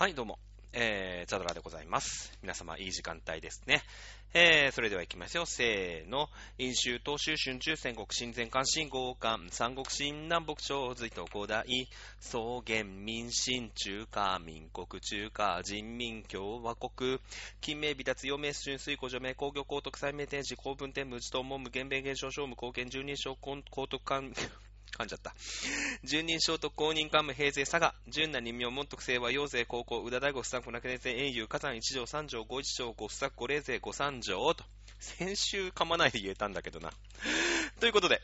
はい、どうも。えー、ザドラでございます。皆様、いい時間帯ですね。えー、それでは行きますよ。せーの。飲酒、東州、春秋、戦国、新前関、新豪関、三国、新南北朝、隋と古代、草原、民進、中華、民国、中華、人民、共和国、金名、微脱、陽明、春水、古除名、工業、高徳、最名天使、公文天、無事と門、無限弁、現象、小無、貢献、十人称、高徳官、噛んじゃった。十人称特公認幹部平勢佐賀、純那人名門徳清和陽勢高校、宇田大吾不作、船家勢英雄、火山一条三条五一条五不作、五霊勢五三条と。先週噛まないで言えたんだけどな。ということで、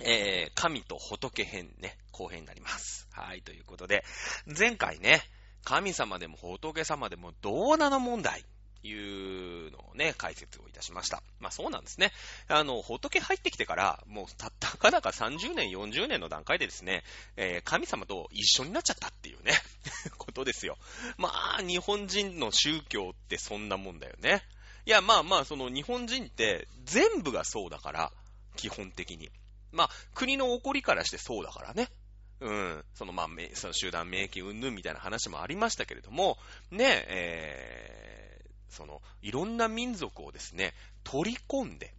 えー、神と仏編ね、後編になります。はい、ということで、前回ね、神様でも仏様でもどうなの問題いうのをね、解説をいたしました。まあそうなんですね。あの、仏入ってきてから、もうたったかだか30年、40年の段階でですね、えー神様と一緒になっちゃったっていうね、ことですよ。まあ、日本人の宗教ってそんなもんだよね。いや、まあまあ、その日本人って全部がそうだから、基本的に。まあ、国の起こりからしてそうだからね。うん。その、まあ、その集団免疫云々みたいな話もありましたけれども、ね、えー、その、いろんな民族をですね、取り込んで、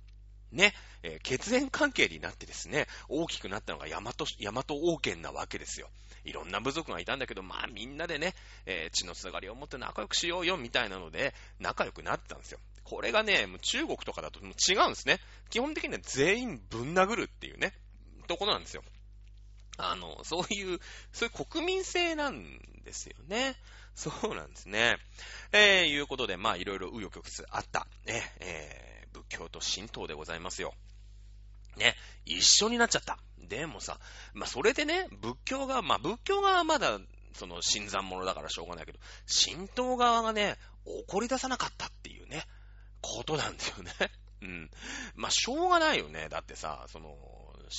ね、えー血縁関係になってですね、大きくなったのが大和、大和王権なわけですよ。いろんな部族がいたんだけど、まあみんなでね、えー血のつながりを持って仲良くしようよみたいなので、仲良くなってたんですよ。これがね、もう中国とかだともう違うんですね。基本的には全員ぶん殴るっていうね、ところなんですよ。あの、そういう、そういう国民性なんですよね。そうなんですね。えー、いうことで、まあいろいろ紆余曲折あった、ね、えー、仏教と神道でございますよ。ね、一緒になっちゃった。でもさ、まあそれでね、仏教が、まあ仏教側はまだ、その新参者だからしょうがないけど、神道側がね、怒り出さなかったっていうね、ことなんですよね。うん。まあしょうがないよね。だってさ、その、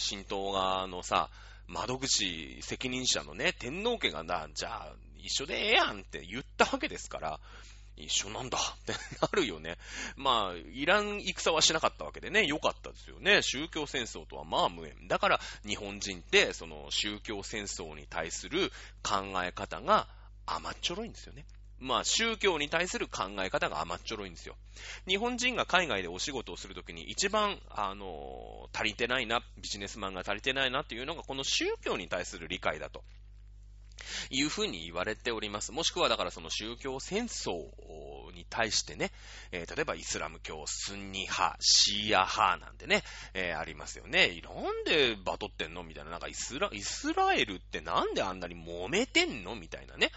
神道側のさ、窓口責任者のね、天皇家がな、じゃあ、一緒でええやんって言ったわけですから、一緒なんだってなるよね。まあ、いらん戦はしなかったわけでね、良かったですよね。宗教戦争とはまあ無縁。だから、日本人って、その宗教戦争に対する考え方が甘っちょろいんですよね。まあ、宗教に対する考え方が甘っちょろいんですよ。日本人が海外でお仕事をするときに一番、あの足りてないな、ビジネスマンが足りてないなっていうのが、この宗教に対する理解だと。いうふうに言われております。もしくはだからその宗教戦争に対してね、えー例えばイスラム教、スンニ派、シーア派なんてね、えーありますよね。なんでバトってんの？みたいな。なんかイスラ、イスラエルってなんであんなに揉めてんの？みたいなね。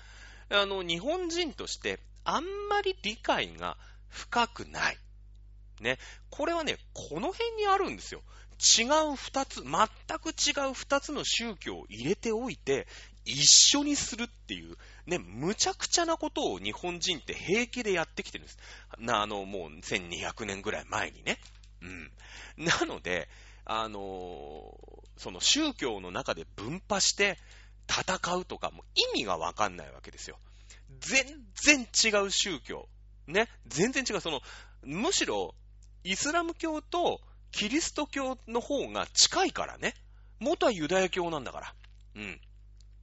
あの、日本人としてあんまり理解が深くない。ね。これはね、この辺にあるんですよ。違う二つ、全く違う二つの宗教を入れておいて、一緒にするっていう、ね、むちゃくちゃなことを日本人って平気でやってきてるんです。な、あの、もう1200年ぐらい前にね。うん。なので、あのーその宗教の中で分派して戦うとかも意味がわかんないわけですよ。全然違う宗教。ね？全然違う。その、むしろ、イスラム教とキリスト教の方が近いからね。元はユダヤ教なんだから。うん。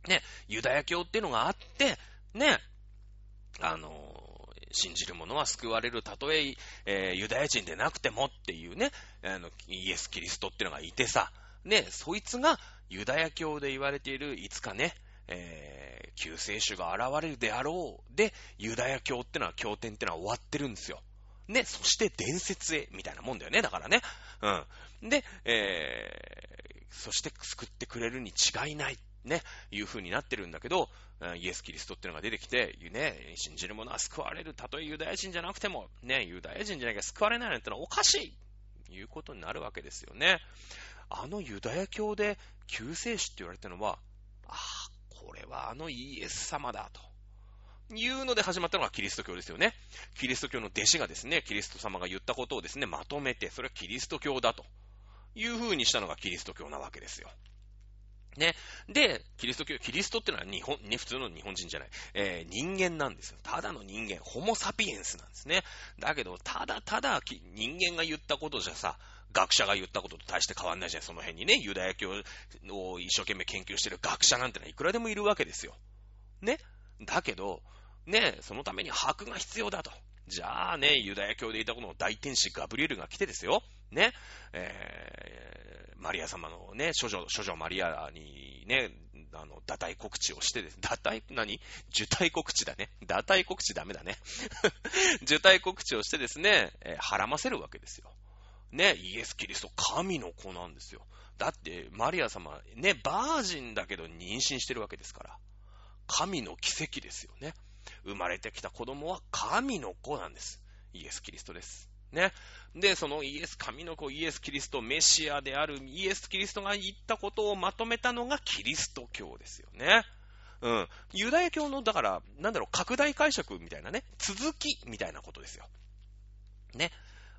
ね、ユダヤ教っていうのがあって、ね、あのー信じる者は救われる、たとええーユダヤ人でなくてもっていうね、あの、イエス・キリストっていうのがいてさ、ね、そいつがユダヤ教で言われている、いつかね、えー救世主が現れるであろう。で、ユダヤ教ってのは、経典ってのは終わってるんですよ。ね、そして伝説へ、みたいなもんだよね、だからね。うん。で、えー、そして救ってくれるに違いない。ね、いう風になってるんだけど、イエス・キリストってのが出てきて、ね、信じる者は救われる。たとえユダヤ人じゃなくても、ね、ユダヤ人じゃなきゃ救われないなんてのはおかしいいうことになるわけですよね。あのユダヤ教で救世主って言われたのは、ああ、これはあのイエス様だと。いうので始まったのがキリスト教ですよね。キリスト教の弟子がですね、キリスト様が言ったことをですね、まとめて、それはキリスト教だという風にしたのがキリスト教なわけですよ。ね。で、キリスト教、キリストってのは日本、ね、普通の日本人じゃない、えー人間なんですよ。ただの人間、ホモサピエンスなんですね。だけど、ただただ人間が言ったことじゃさ、学者が言ったことと大して変わんないじゃん、その辺にね、ユダヤ教を一生懸命研究してる学者なんてのはいくらでもいるわけですよ。ね。だけど、ね、そのために白が必要だと。じゃあね、ユダヤ教でいたこの大天使ガブリエルが来てですよ。ね、えー、マリア様のね、処女、処女マリアにね、あの、堕胎告知をしてです、堕胎、何？受胎告知だね。堕胎告知ダメだね。受胎告知をしてですね、えー、はらませるわけですよ。ね、イエス・キリスト、神の子なんですよ。だって、マリア様、ね、バージンだけど妊娠してるわけですから。神の奇跡ですよね。生まれてきた子供は神の子なんです。イエス・キリストです。ね。で、そのイエス、神の子イエス・キリスト、メシアであるイエス・キリストが言ったことをまとめたのがキリスト教ですよね。うん。ユダヤ教の、だから、なんだろう、拡大解釈みたいなね、続きみたいなことですよ。ね。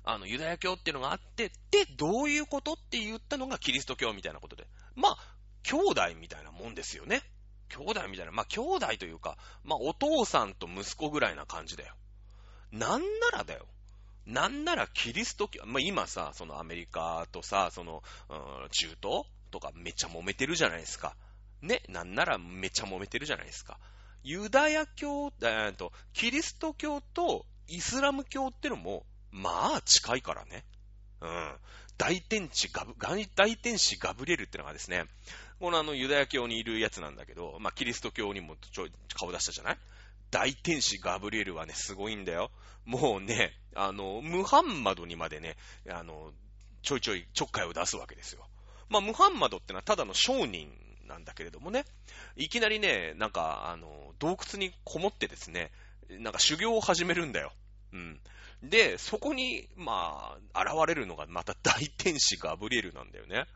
あの、ユダヤ教っていうのがあって、で、どういうことって言ったのがキリスト教みたいなことで。まあ、兄弟みたいなもんですよね。兄弟みたいな。まあ、兄弟というか、まあ、お父さんと息子ぐらいな感じだよ。なんならだよ。なんならキリスト教、まあ、今さ、そのアメリカとさ、その、うん、中東とかめっちゃ揉めてるじゃないですか。ね、なんならめっちゃ揉めてるじゃないですか。ユダヤ教、えー、と、キリスト教とイスラム教ってのも、まあ近いからね。うん。大天使ガブ、大天使ガブリエルってのがですね、このあのユダヤ教にいるやつなんだけど、まあキリスト教にもちょい顔出したじゃない？大天使ガブリエルはね、すごいんだよ。もうね、あの、ムハンマドにまでね、あの、ちょいちょいちょっかいを出すわけですよ。まあ、ムハンマドってのはただの商人なんだけれどもね、いきなりね、なんか、あの、洞窟にこもってですね、なんか修行を始めるんだよ。うん。で、そこに、まあ、現れるのがまた大天使ガブリエルなんだよね。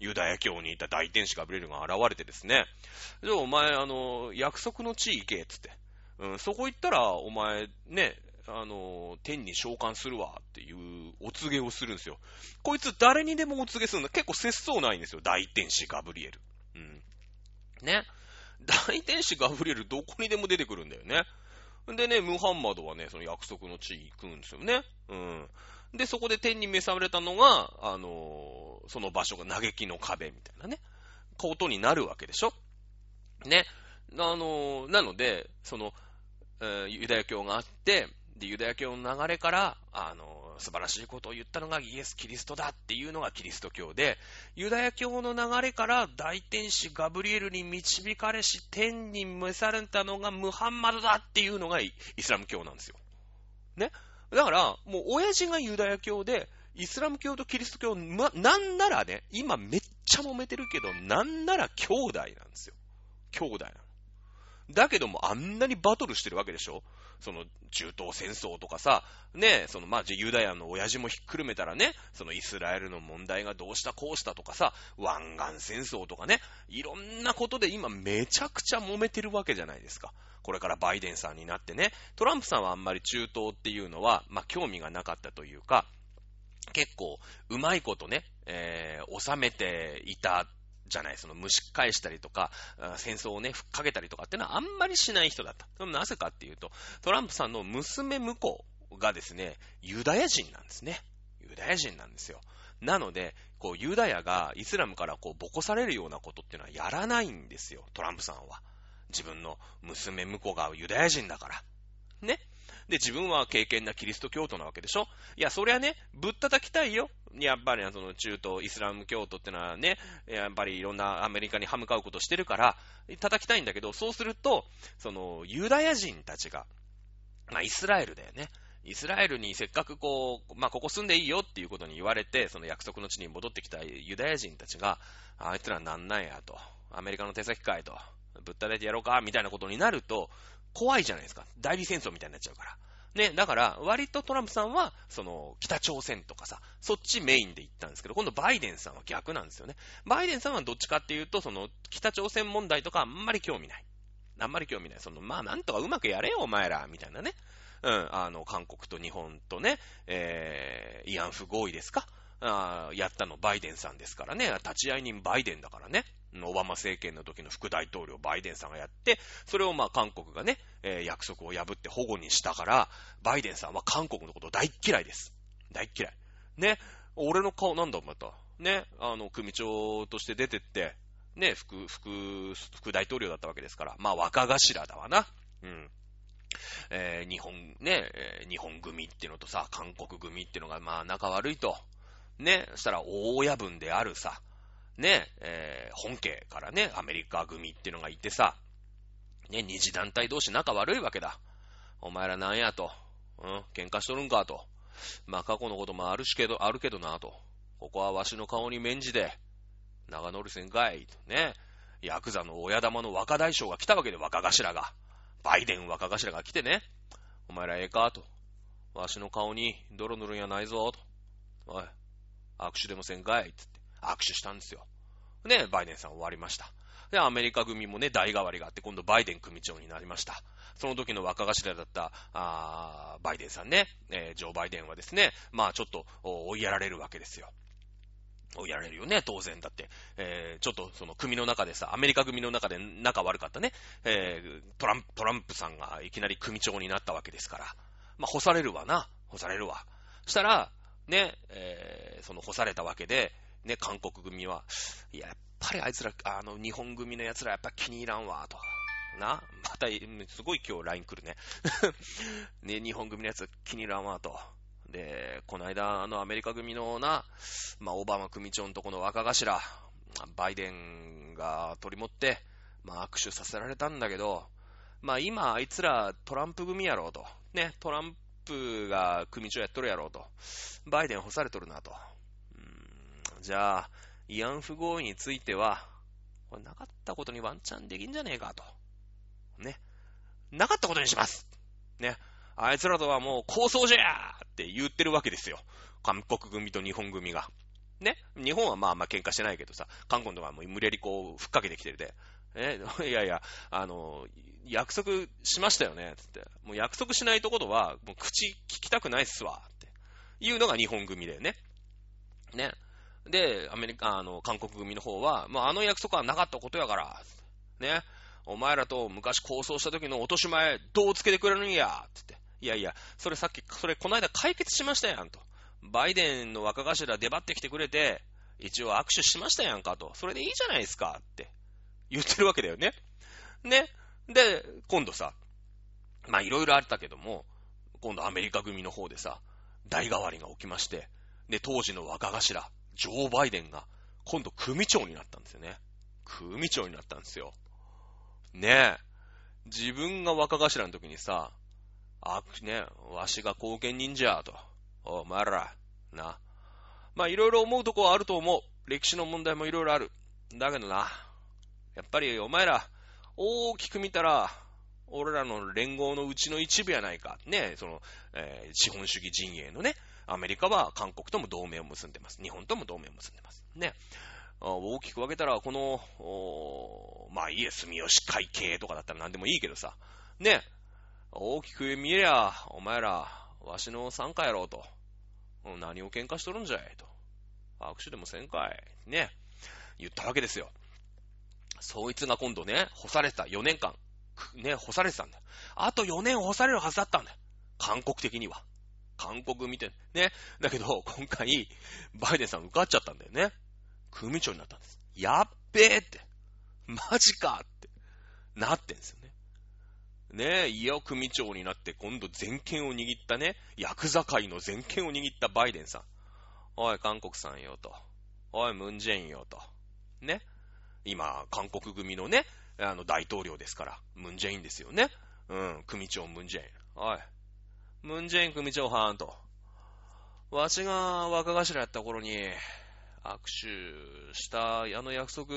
ユダヤ教にいた大天使ガブリエルが現れてですね。で、お前、あの、約束の地行け、つって。うん、そこ行ったら、お前、ね、あの、天に召喚するわっていうお告げをするんですよ。こいつ誰にでもお告げするの結構節操ないんですよ。大天使ガブリエル。うん。ね。大天使ガブリエルどこにでも出てくるんだよね。でね、ムハンマドはね、その約束の地に行くんですよね。うん。で、そこで天に召されたのが、あのー、その場所が嘆きの壁みたいなね、ことになるわけでしょ。ね。あのー、なので、その、えー、ユダヤ教があって、で、ユダヤ教の流れから、あの、素晴らしいことを言ったのがイエス・キリストだっていうのがキリスト教で、ユダヤ教の流れから大天使ガブリエルに導かれし、天に召されたのがムハンマドだっていうのがイスラム教なんですよ。ね？だから、もう親父がユダヤ教で、イスラム教とキリスト教、ま、なんならね、今めっちゃ揉めてるけど、なんなら兄弟なんですよ。兄弟なの。だけども、あんなにバトルしてるわけでしょその、中東戦争とかさ、ね、その、まあ、ユダヤの親父もひっくるめたらね、そのイスラエルの問題がどうしたこうしたとかさ、湾岸戦争とかね、いろんなことで今めちゃくちゃ揉めてるわけじゃないですか。これからバイデンさんになってね、トランプさんはあんまり中東っていうのは、まあ、興味がなかったというか、結構、うまいことね、えー、収めていたじゃない、その蒸し返したりとか、戦争をね、ふっかけたりとかっていうのはあんまりしない人だった。なぜかっていうと、トランプさんの娘婿がですね、ユダヤ人なんですね。ユダヤ人なんですよ。なので、こう、ユダヤがイスラムからこう、ボコされるようなことっていうのはやらないんですよ、トランプさんは。自分の娘婿がユダヤ人だから。ね。で、自分は敬虔なキリスト教徒なわけでしょいや、そりゃね、ぶったたきたいよ。やっぱり、その中東イスラム教徒ってのはね、やっぱりいろんなアメリカに歯向かうことしてるから、叩きたいんだけど、そうすると、その、ユダヤ人たちが、まあ、イスラエルだよね。イスラエルにせっかくこう、まあ、ここ住んでいいよっていうことに言われて、その約束の地に戻ってきたユダヤ人たちが、あいつらなんなんやと、アメリカの手先かいと、ぶったたいてやろうか、みたいなことになると、怖いじゃないですか。代理戦争みたいになっちゃうから。ね、だから、割とトランプさんは、その、北朝鮮とかさ、そっちメインで行ったんですけど、今度バイデンさんは逆なんですよね。バイデンさんはどっちかっていうと、その、北朝鮮問題とかあんまり興味ない。あんまり興味ない。その、まあ、なんとかうまくやれよ、お前ら、みたいなね。うん、あの、韓国と日本とね、えー、慰安婦合意ですか？あやったのバイデンさんですからね。立ち会い人バイデンだからね。オバマ政権の時の副大統領バイデンさんがやって、それをまあ韓国がね、えー、約束を破って保護にしたから、バイデンさんは韓国のこと大嫌いです。大嫌い。ね、俺の顔なんだまた。ね、あの、組長として出てって、ね、副、副、副大統領だったわけですから、まあ若頭だわな。うん。えー日本、ね、えー日本組っていうのとさ、韓国組っていうのが、まあ、仲悪いと。ね、そしたら、大親分であるさ、ね、えー本家からね、アメリカ組っていうのがいてさ、ね、二次団体同士仲悪いわけだ。お前らなんやと。うん、喧嘩しとるんかと。まあ、過去のこともあるしけど、あるけどなと。ここはわしの顔に免じて、長乗りせんかい。とね。ヤクザの親玉の若大将が来たわけで、若頭が。バイデン若頭が来てね。お前らええかと。わしの顔に泥塗るんやないぞ。と。おい、握手でもせんかい。つって。握手したんですよ。ね、バイデンさん終わりました。で、アメリカ組もね、代替わりがあって、今度バイデン組長になりました。その時の若頭だった、あバイデンさんね、えージョー・バイデンはですね、まあちょっと追いやられるわけですよ。追いやられるよね、当然だって。えーちょっとその組の中でさ、アメリカ組の中で仲悪かったね、えートランプ、トランプさんがいきなり組長になったわけですから。まあ干されるわな、干されるわ。したら、ね、えーその干されたわけで、ね、韓国組は、や、っぱりあいつら、あの、日本組の奴らやっぱ気に入らんわ、と。な、また、すごい今日 LINE 来るね。ね、日本組のやつ気に入らんわ、と。で、この間、あの、アメリカ組のな、まあ、オバマ組長のとこの若頭、バイデンが取り持って、まあ、握手させられたんだけど、まあ、今、あいつらトランプ組やろうと。ね、トランプが組長やっとるやろうと。バイデン干されとるなと。じゃあ、慰安婦合意については、これなかったことにワンチャンできんじゃねえかと。ね。なかったことにしますね。あいつらとはもう構想じゃって言ってるわけですよ。韓国組と日本組が。ね。日本はまあまあ喧嘩してないけどさ、韓国とかもう無理やりこう、ふっかけてきてるで。え、いやいや、あの、約束しましたよね、つって。もう約束しないとことは、もう口聞きたくないっすわ、って。いうのが日本組だよね。ね。で、アメリカ、あの、韓国組の方は、まあ、あの約束はなかったことやから、ね。お前らと昔構想した時の落とし前、どうつけてくれるんや、つって。いやいや、それさっき、それこの間解決しましたやん、と。バイデンの若頭出張ってきてくれて、一応握手しましたやんかと。それでいいじゃないですか、って言ってるわけだよね。ね。で、今度さ、まあいろいろあったけども、今度アメリカ組の方でさ、代替わりが起きまして、で、当時の若頭、ジョー・バイデンが、今度組長になったんですよね。組長になったんですよ。ねえ。自分が若頭の時にさ、あ、ね、わしが貢献人じゃ、と。お前ら、な。まあ、いろいろ思うとこはあると思う。歴史の問題もいろいろある。だけどな、やっぱりお前ら、大きく見たら、俺らの連合のうちの一部やないか。ねえ、その、えー資本主義陣営のね、アメリカは韓国とも同盟を結んでます。日本とも同盟を結んでます。ね。大きく分けたら、この、まあいいえ、住吉会系とかだったら何でもいいけどさ、ね。大きく見えりゃ、お前ら、わしの参加やろうと。何を喧嘩しとるんじゃいと。握手でもせんかい。ね。言ったわけですよ。そいつが今度ね、干されてた4年間、ね、干されてたんだ。あと4年干されるはずだったんだ。韓国的には。韓国見て、ね。だけど、今回、バイデンさん受かっちゃったんだよね。組長になったんです。やっべえって。マジかって。なってんですよね。ねえ、いや、組長になって今度全権を握ったね、ヤクザ界の全権を握ったバイデンさん。おい、韓国さんよと。おい、ムンジェインよと。ね。今、韓国組のね、あの、大統領ですから、ムンジェインですよね。うん、組長ムンジェイン。おい、ムンジェイン組長はんと。わしが若頭やった頃に、握手したあの約束、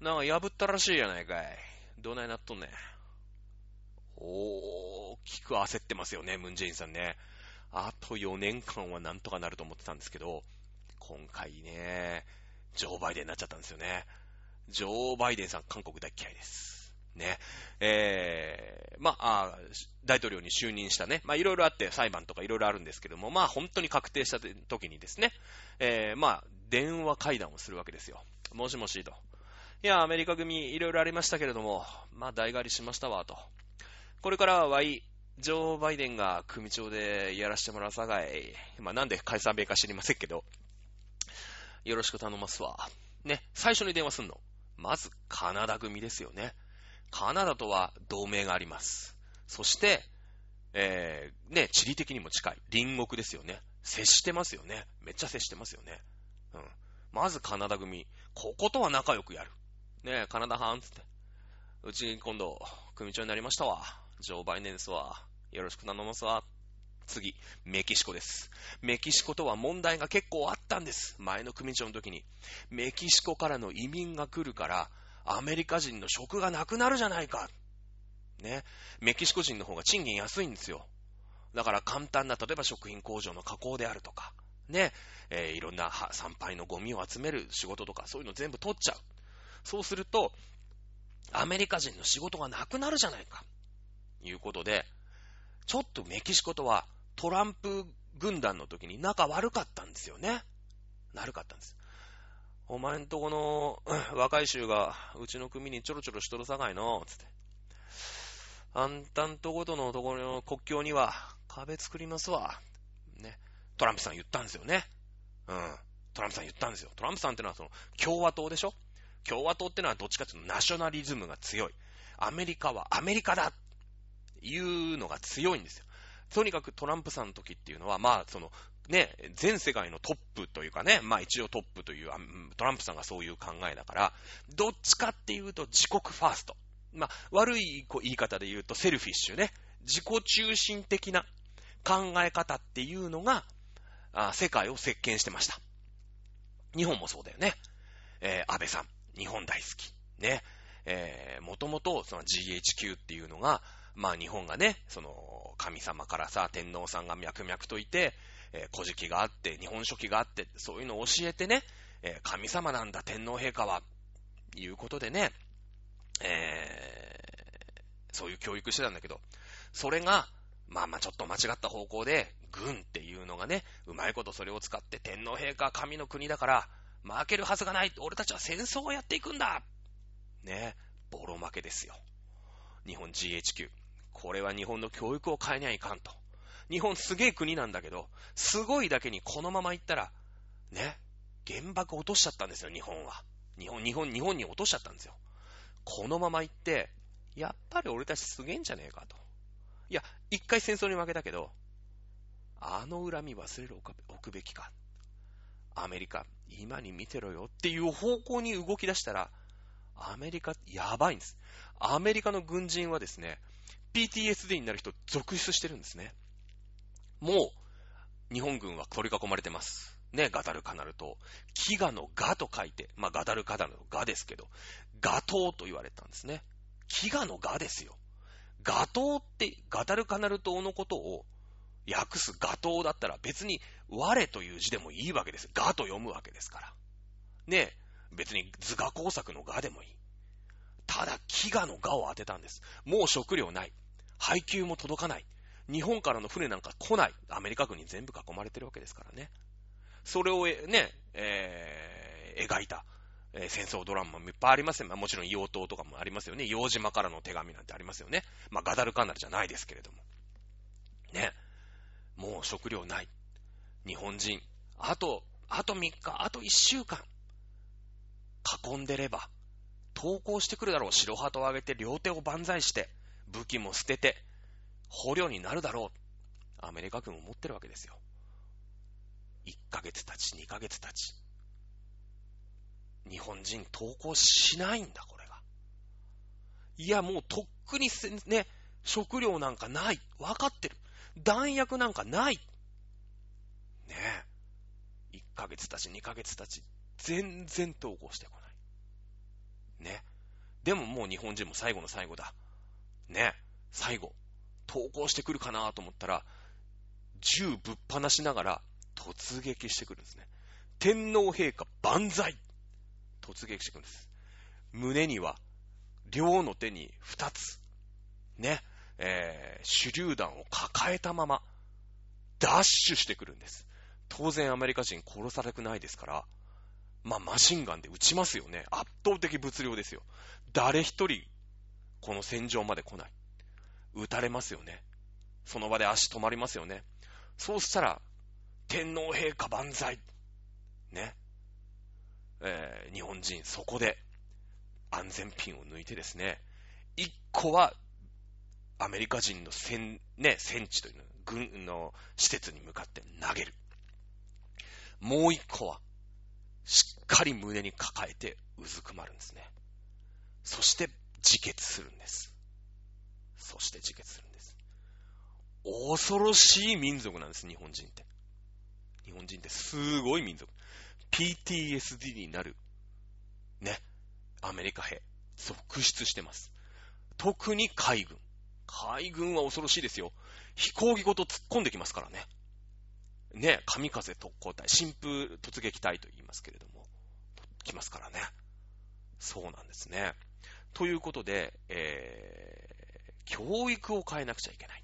なんか破ったらしいやないかい。どないなっとんねん。大きく焦ってますよね、ムンジェインさんね。あと4年間はなんとかなると思ってたんですけど、今回ね、ジョー・バイデンになっちゃったんですよね。ジョー・バイデンさん、韓国大嫌いです。ね。えー、まあ、大統領に就任したね、まあ、いろいろあって裁判とかいろいろあるんですけども、まあ、本当に確定した時にですね、えー、まあ、電話会談をするわけですよ。もしもしと。いや、アメリカ組いろいろありましたけれども、まあ、代替わりしましたわ、と。これからはワイ、ジョー・バイデンが組長でやらせてもらうさかい。まあ、なんで解散米か知りませんけど、よろしく頼ますわ。ね、最初に電話すんの。まず、カナダ組ですよね。カナダとは同盟があります。そして、えー、ね、地理的にも近い。隣国ですよね。接してますよね。めっちゃ接してますよね。うん。まずカナダ組。こことは仲良くやる。ねカナダ班つって。うち今度、組長になりましたわ。ジョー・バイデンですわ。よろしく頼ますわ。次、メキシコです。メキシコとは問題が結構あったんです。前の組長の時に。メキシコからの移民が来るから、アメリカ人の職がなくなるじゃないか。ね。メキシコ人の方が賃金安いんですよ。だから簡単な、例えば食品工場の加工であるとか、ね、えー、いろんな参拝のゴミを集める仕事とか、そういうの全部取っちゃう。そうすると、アメリカ人の仕事がなくなるじゃないか。いうことで、ちょっとメキシコとはトランプ軍団の時に仲悪かったんですよね。悪かったんです。お前んとこの 若い衆がうちの組にちょろちょろしとるさかいの、つって。あんたんとことのところの国境には壁作りますわ。ね。トランプさん言ったんですよね。うん。トランプさん言ったんですよ。トランプさんってのはその共和党でしょ？共和党ってのはどっちかっていうとナショナリズムが強い。アメリカはアメリカだいうのが強いんですよ。とにかくトランプさんの時っていうのは、まあ、その、ね、全世界のトップというかね、まあ一応トップという、トランプさんがそういう考えだから、どっちかっていうと自国ファースト。まあ、悪い言い方で言うと selfish ね。自己中心的な考え方っていうのが、あ世界を席巻してました。日本もそうだよね。えー、安倍さん、日本大好き。ね。えー、もともとその GHQ っていうのが、まあ日本がね、その神様からさ、天皇さんが脈々といて、えー、古事記があって、日本書紀があって、そういうのを教えてね、えー、神様なんだ、天皇陛下は、いうことでね、えー、そういう教育してたんだけど、それが、まあまあちょっと間違った方向で、軍っていうのがね、うまいことそれを使って天皇陛下神の国だから、負けるはずがない。俺たちは戦争をやっていくんだね、ボロ負けですよ。日本 GHQ。これは日本の教育を変えにはいかんと。日本すげえ国なんだけど、すごいだけにこのまま行ったら、ね、原爆落としちゃったんですよ、日本は。日本、日本、日本に落としちゃったんですよ。このまま行って、やっぱり俺たちすげえんじゃねえかと。いや、一回戦争に負けたけど、あの恨み忘れるおくべきか。アメリカ、今に見てろよっていう方向に動き出したら、アメリカ、やばいんです。アメリカの軍人はですね、PTSD になる人続出してるんですね。もう、日本軍は取り囲まれてます。ね、ガダルカナル島。飢餓のガと書いて、まあ、ガダルカナルのガですけど、ガ島と言われたんですね。飢餓のガですよ。ガ島って、ガダルカナル島のことを訳すガ島だったら別に我という字でもいいわけです。ガと読むわけですから。ね、別に図画工作のガでもいい。ただ、飢餓のガを当てたんです。もう食料ない。配給も届かない。日本からの船なんか来ない。アメリカ軍に全部囲まれてるわけですからね。それをね、えー、描いた、えー、戦争ドラマもいっぱいありますよ。まあ、もちろん硫黄島とかもありますよね。硫黄島からの手紙なんてありますよね。まあ、ガダルカナルじゃないですけれども。ね。もう食料ない。日本人、あと、あと3日、あと1週間、囲んでれば、投降してくるだろう。白旗を上げて、両手を万歳して、武器も捨てて、捕虜になるだろう。アメリカ軍を持ってるわけですよ。1ヶ月経ち、2ヶ月経ち。日本人投降しないんだ、これが。いや、もうとっくにね、食料なんかない。わかってる。弾薬なんかない。ねえ。1ヶ月経ち、2ヶ月経ち、全然投降してこない。ね。でももう日本人も最後の最後だ。ね。最後。投降してくるかなと思ったら、銃ぶっ放しながら突撃してくるんですね。天皇陛下万歳突撃してくるんです。胸には、両の手に二つ、ね、えー、手榴弾を抱えたまま、ダッシュしてくるんです。当然アメリカ人殺されくないですから、まあ、マシンガンで撃ちますよね。圧倒的物量ですよ。誰一人、この戦場まで来ない。撃たれますよね。その場で足止まりますよね。そうしたら、天皇陛下万歳。ね。えー、日本人、そこで安全ピンを抜いてですね、一個は、アメリカ人の戦、ね、戦地というの、軍の施設に向かって投げる。もう一個は、しっかり胸に抱えてうずくまるんですね。そして自決するんです。そして自決するんです。恐ろしい民族なんです、日本人って。日本人ってすごい民族。PTSD になる、ね、アメリカ兵、続出してます。特に海軍。海軍は恐ろしいですよ。飛行機ごと突っ込んできますからね。ね、神風特攻隊、新風突撃隊と言いますけれども、来ますからね。そうなんですね。ということで、えー、教育を変えなくちゃいけない。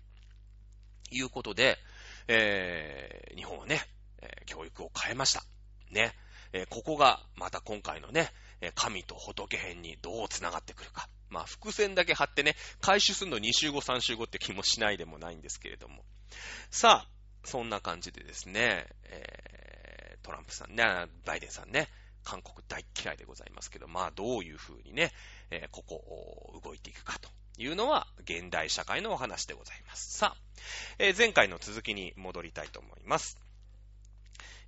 いうことで、えー、日本はね、え、教育を変えました。ね。え、ここがまた今回のね、神と仏編にどう繋がってくるか。まあ、伏線だけ貼ってね、回収するの2週後、3週後って気もしないでもないんですけれども。さあ、そんな感じでですね、えー、トランプさんね、バイデンさんね、韓国大嫌いでございますけど、まあ、どういう風にね、えー、ここを動いていくかというのは、現代社会のお話でございます。さあ、えー、前回の続きに戻りたいと思います。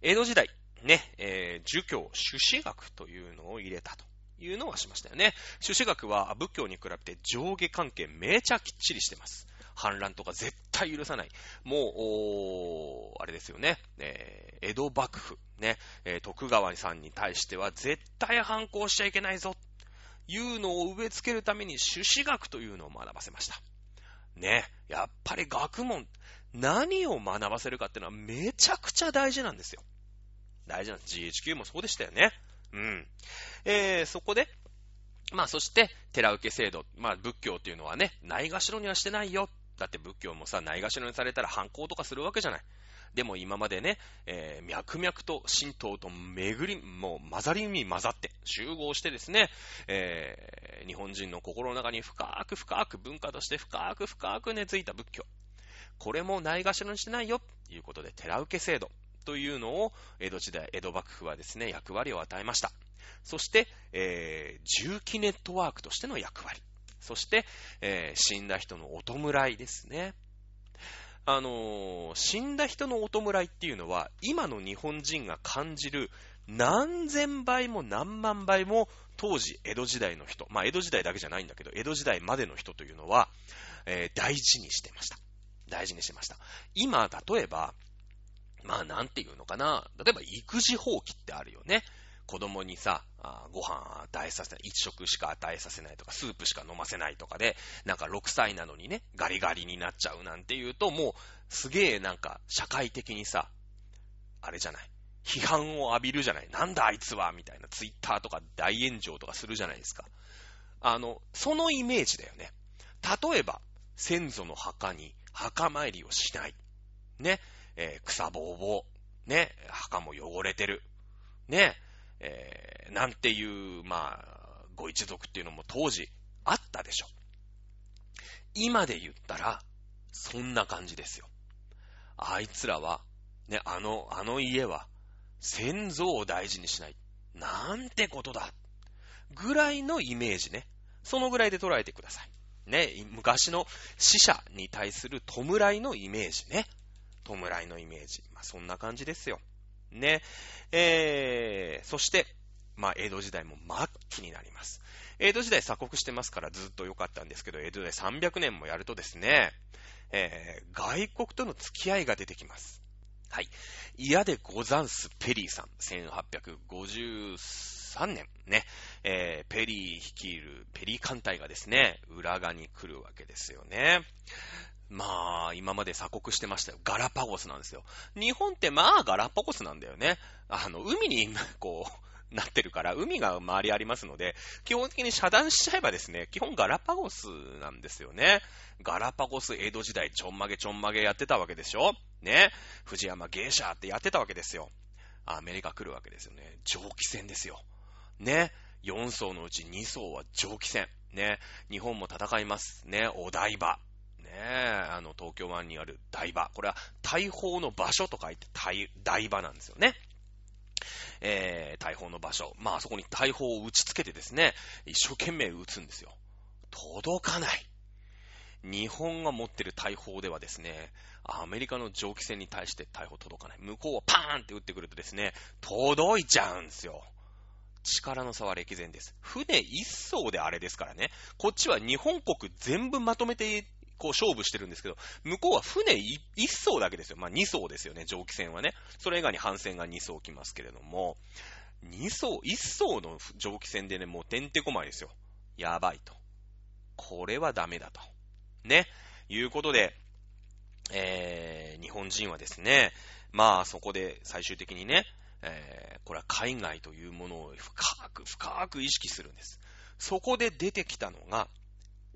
江戸時代、ね、えー、儒教、朱子学というのを入れたというのはしましたよね。朱子学は仏教に比べて上下関係めちゃきっちりしてます。反乱とか絶対許さない。もう、あれですよね、えー、江戸幕府、ね、徳川さんに対しては絶対反抗しちゃいけないぞ、いうのを植え付けるために朱子学というのを学ばせました。ね、やっぱり学問、何を学ばせるかっていうのはめちゃくちゃ大事なんですよ。大事なんです。GHQ もそうでしたよね。うん。えー、そこで、まあそして、寺受け制度。まあ仏教っていうのはね、ないがしろにはしてないよ。だって仏教もさ、ないがしろにされたら反抗とかするわけじゃない。でも今までね、えー、脈々と神道と巡り、もう混ざりに混ざって、集合してですね、えー、日本人の心の中に深く深く文化として深く深く根付いた仏教。これもないがしろにしてないよ、ということで、寺受け制度。というのを、江戸時代、江戸幕府はですね、役割を与えました。そして、えー、重機ネットワークとしての役割。そして、えー、死んだ人のお弔いですね。あのー、死んだ人のお弔いっていうのは、今の日本人が感じる何千倍も何万倍も当時江戸時代の人、まあ江戸時代だけじゃないんだけど、江戸時代までの人というのは、えー、大事にしてました。大事にしてました。今、例えば、まあなんていうのかな。例えば育児放棄ってあるよね。子供にさ、ご飯与えさせない、一食しか与えさせないとか、スープしか飲ませないとかで、なんか6歳なのにね、ガリガリになっちゃうなんていうと、もう、すげえなんか、社会的にさ、あれじゃない。批判を浴びるじゃない。なんだあいつはみたいな、ツイッターとか大炎上とかするじゃないですか。あの、そのイメージだよね。例えば、先祖の墓に墓参りをしない。ね。えー、草ぼうぼう、ね、墓も汚れてる、ね、えー、なんていう、まあ、ご一族っていうのも当時あったでしょ。今で言ったら、そんな感じですよ。あいつらは、ね、あの、あの家は、先祖を大事にしない。なんてことだ。ぐらいのイメージね。そのぐらいで捉えてください。ね、昔の死者に対する弔いのイメージね。弔いのイメージ。まあ、そんな感じですよ。ね。えー、そして、まあ、江戸時代も末期になります。江戸時代鎖国してますからずっと良かったんですけど、江戸時代300年もやるとですね、えー、外国との付き合いが出てきます。はい。嫌でござんすペリーさん、1853年ね、えー、ペリー率いるペリー艦隊がですね、浦賀に来るわけですよね。まあ、今まで鎖国してましたよ。ガラパゴスなんですよ。日本ってまあガラパゴスなんだよね。あの、海に、こう、なってるから、海が周りありますので、基本的に遮断しちゃえばですね、基本ガラパゴスなんですよね。ガラパゴス江戸時代ちょんまげちょんまげやってたわけでしょ？ね。藤山芸者ってやってたわけですよ。アメリカ来るわけですよね。蒸気船ですよ。ね。4層のうち2層は蒸気船。ね。日本も戦います。ね。お台場。ね、あの、東京湾にある台場。これは大砲の場所と書いて台場なんですよね。えー、大砲の場所。まあ、そこに大砲を打ち付けてですね、一生懸命撃つんですよ。届かない。日本が持ってる大砲ではですね、アメリカの蒸気船に対して大砲届かない。向こうはパーンって撃ってくるとですね、届いちゃうんですよ。力の差は歴然です。船一艘であれですからね。こっちは日本国全部まとめて、こう勝負してるんですけど、向こうは船一艘だけですよ。まあ二艘ですよね、蒸気船はね。それ以外に帆船が二艘来ますけれども、二艘、一艘の蒸気船でね、もうてんてこまいですよ。やばいと。これはダメだと。ね。いうことで、えー、日本人はですね、まあそこで最終的にね、えー、これは海外というものを深く深く意識するんです。そこで出てきたのが、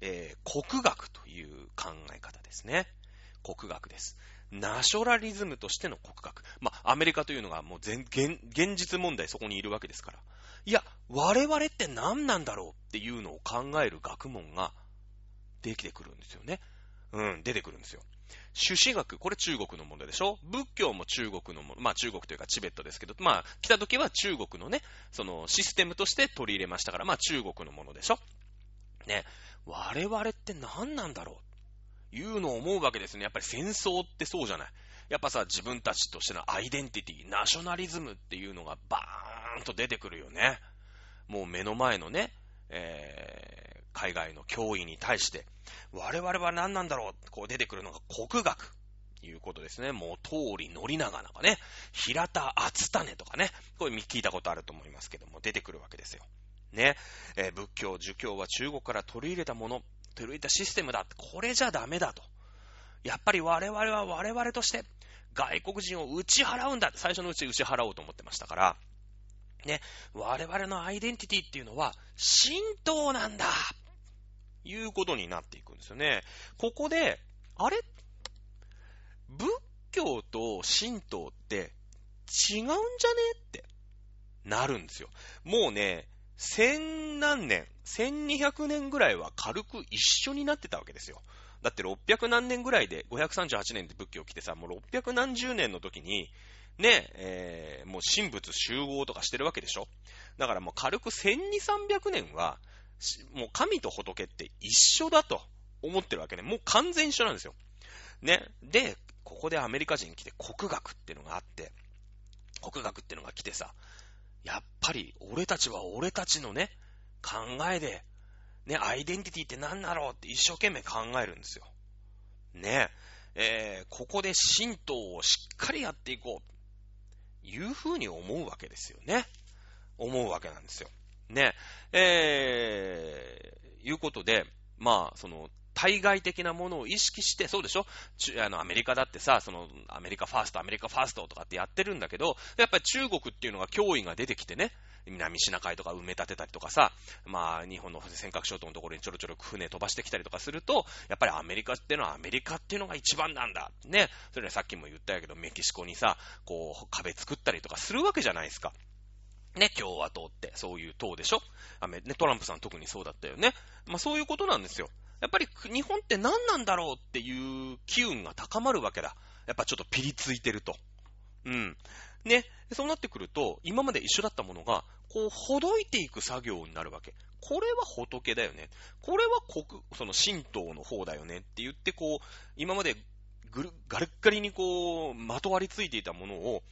えー、国学という考え方ですね。国学です。ナショラリズムとしての国学。まあ、アメリカというのがもう現実問題そこにいるわけですから。いや、我々って何なんだろうっていうのを考える学問ができてくるんですよね。うん、出てくるんですよ。朱子学、これ中国のものでしょ？仏教も中国のもの、まあ中国というかチベットですけど、まあ来た時は中国のね、そのシステムとして取り入れましたから、まあ中国のものでしょ？ね、我々って何なんだろう？いうのを思うわけですね。やっぱり戦争ってそうじゃない。やっぱさ、自分たちとしてのアイデンティティ、ナショナリズムっていうのがバーンと出てくるよね。もう目の前のね、えー、海外の脅威に対して、我々は何なんだろう？こう出てくるのが国学。いうことですね。もう、通り乗り長とかね、平田厚種とかね、これ聞いたことあると思いますけども、出てくるわけですよ。ね、えー、仏教、儒教は中国から取り入れたもの、取り入れたシステムだ。これじゃダメだと。やっぱり我々は我々として外国人を打ち払うんだ。最初のうち打ち払おうと思ってましたから、ね、我々のアイデンティティっていうのは、神道なんだいうことになっていくんですよね。ここで、あれ？仏教と神道って違うんじゃね？ってなるんですよ。もうね、千何年、千二百年ぐらいは軽く一緒になってたわけですよ。だって600何年ぐらいで、538年で仏教来てさ、もう600何十年の時に、ね、えー、もう神仏集合とかしてるわけでしょだからもう軽く1200、300年は、もう神と仏って一緒だと思ってるわけね。もう完全一緒なんですよ。ね。で、ここでアメリカ人来て国学っていうのがあって、国学っていうのが来てさ、やっぱり俺たちは俺たちのね、考えで、ね、アイデンティティって何だろうって一生懸命考えるんですよ。ね。えー、ここで神道をしっかりやっていこう。いうふうに思うわけですよね。思うわけなんですよ。ね。えー、いうことで、まあ、その、対外的なものを意識して、そうでしょ？あの、アメリカだってさ、その、アメリカファースト、アメリカファーストとかってやってるんだけど、やっぱり中国っていうのが脅威が出てきてね、南シナ海とか埋め立てたりとかさ、まあ、日本の尖閣諸島のところにちょろちょろ船飛ばしてきたりとかすると、やっぱりアメリカっていうのはアメリカっていうのが一番なんだ。ね。それはさっきも言ったけど、メキシコにさ、こう、壁作ったりとかするわけじゃないですか。ね、共和党って、そういう党でしょ？アメ、ね、トランプさん特にそうだったよね。まあそういうことなんですよ。やっぱり日本って何なんだろうっていう機運が高まるわけだ。やっぱちょっとピリついてると。うん。ね、そうなってくると、今まで一緒だったものが、こう、ほどいていく作業になるわけ。これは仏だよね。これは国、その神道の方だよねって言って、こう、今までぐる、ガリッガリにこう、まとわりついていたものを、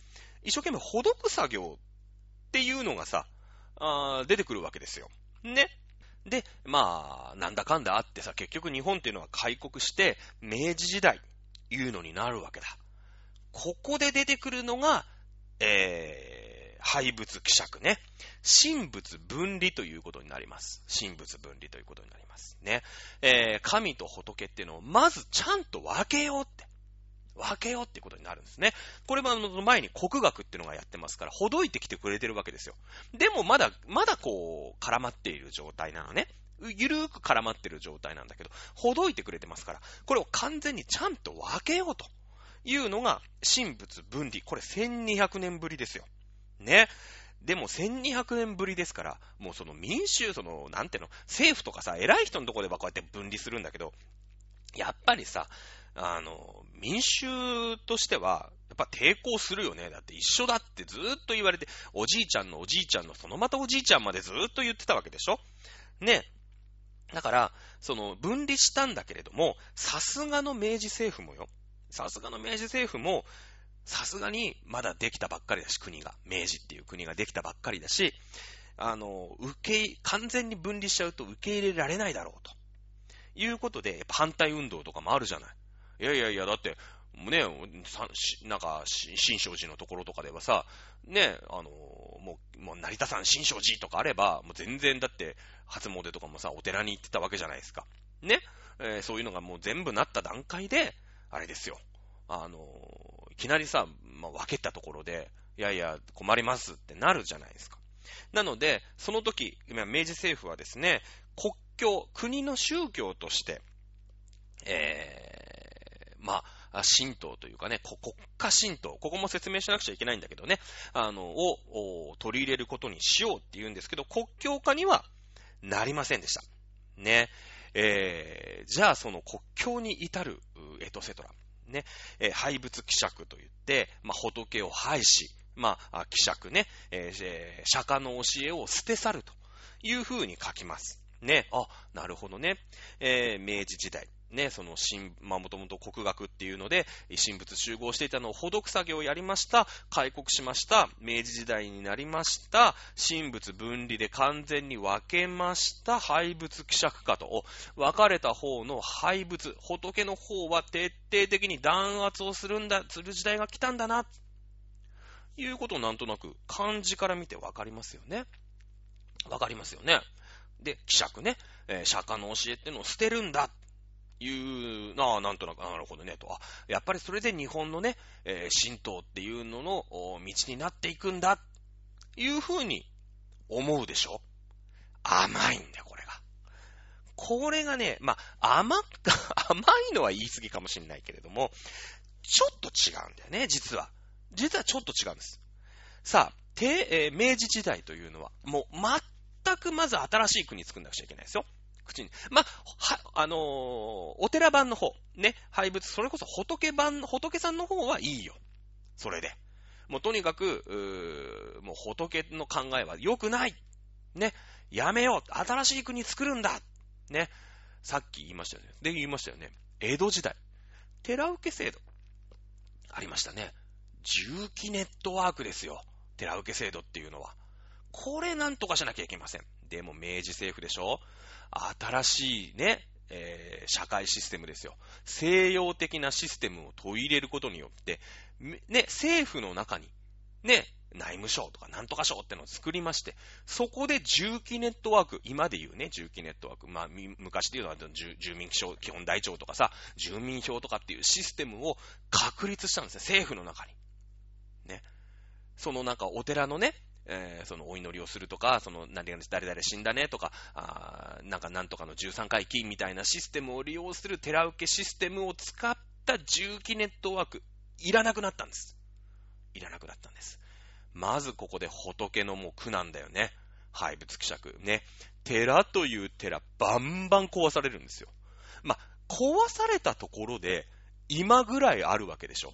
一生懸命ほどく作業っていうのがさ、あ出てくるわけですよ。ね。で、まあ、なんだかんだあってさ、結局日本っていうのは開国して、明治時代、いうのになるわけだ。ここで出てくるのが、えー、廃仏希釈ね。神仏分離ということになります。神仏分離ということになりますね。えー、神と仏っていうのをまずちゃんと分けようって。分けようってことになるんですね。これもあの前に国学っていうのがやってますから、ほどいてきてくれてるわけですよ。でもまだ、まだこう、絡まっている状態なのね。ゆるーく絡まってる状態なんだけど、ほどいてくれてますから、これを完全にちゃんと分けようと。いうのが、神仏分離。これ1200年ぶりですよ。ね。でも1200年ぶりですから、もうその民衆、その、なんていうの、政府とかさ、偉い人のところではこうやって分離するんだけど、やっぱりさ、あの、民衆としては、やっぱ抵抗するよね。だって一緒だってずっと言われて、おじいちゃんのおじいちゃんのそのまたおじいちゃんまでずっと言ってたわけでしょ？ね。だから、その、分離したんだけれども、さすがの明治政府もよ。さすがの明治政府も、さすがにまだできたばっかりだし、国が。明治っていう国ができたばっかりだし、あの、受け、完全に分離しちゃうと受け入れられないだろうと。いうことで、やっぱ反対運動とかもあるじゃない。いやいやいや、だって、ね、なんか、新勝寺のところとかではさ、ね、あの、もう、もう成田山新勝寺とかあれば、もう全然だって、初詣とかもさ、お寺に行ってたわけじゃないですか。ね、えー、そういうのがもう全部なった段階で、あれですよ。あの、いきなりさ、まあ、分けたところで、いやいや、困りますってなるじゃないですか。なので、その時、今、明治政府はですね、国教、国の宗教として、えー、まあ、神道というかね、国家神道、ここも説明しなくちゃいけないんだけどね、あの、を取り入れることにしようって言うんですけど、国教化にはなりませんでした。ね。えー、じゃあその国教に至るエトセトラ。ね、えー、廃仏希釈といって、まあ、仏を廃し、まあ、希釈ね、えー、釈迦の教えを捨て去るという風に書きます。ね、あ、なるほどね。えー、明治時代。ね、その新、まあもともと国学っていうので、神仏集合していたのをほどく作業をやりました。開国しました。明治時代になりました。神仏分離で完全に分けました。廃仏希釈化と、分かれた方の廃仏、仏の方は徹底的に弾圧をするんだ、する時代が来たんだな。いうことをなんとなく漢字から見て分かりますよね。分かりますよね。で、希釈ね、えー、釈迦の教えってのを捨てるんだ。いう、なあ、なんとなく、なるほどね、と。あ、やっぱりそれで日本のね、えー、神道っていうのの道になっていくんだ、いうふうに思うでしょ？甘いんだよ、これが。これがね、まあ、甘、甘いのは言い過ぎかもしれないけれども、ちょっと違うんだよね、実は。実はちょっと違うんです。さあ、て、えー、明治時代というのは、もう全くまず新しい国作んなくちゃいけないですよ。口に。まは、あのー、お寺版の方、ね、廃仏、それこそ仏版、仏さんの方はいいよ。それで。もうとにかく、うもう仏の考えは良くない。ね。やめよう。新しい国作るんだ。ね。さっき言いましたよね。で、言いましたよね。江戸時代。寺受け制度。ありましたね。重機ネットワークですよ。寺受け制度っていうのは。これなんとかしなきゃいけません。でも明治政府でしょ？新しいね、えー、社会システムですよ。西洋的なシステムを取り入れることによって、ね、政府の中に、ね、内務省とかなんとか省ってのを作りまして、そこで重機ネットワーク、今で言うね、重機ネットワーク、まあ、昔で言うのは住民基本台帳とかさ、住民票とかっていうシステムを確立したんですね、政府の中に。ね。そのなんかお寺のね、えー、そのお祈りをするとか、その何々誰々死んだねとか、あなんかなんとかの13回忌みたいなシステムを利用する寺受けシステムを使った重機ネットワーク、いらなくなったんです。いらなくなったんです。まずここで仏のもう苦なんだよね。廃仏希釈。ね。寺という寺、バンバン壊されるんですよ。まあ、壊されたところで、今ぐらいあるわけでしょ。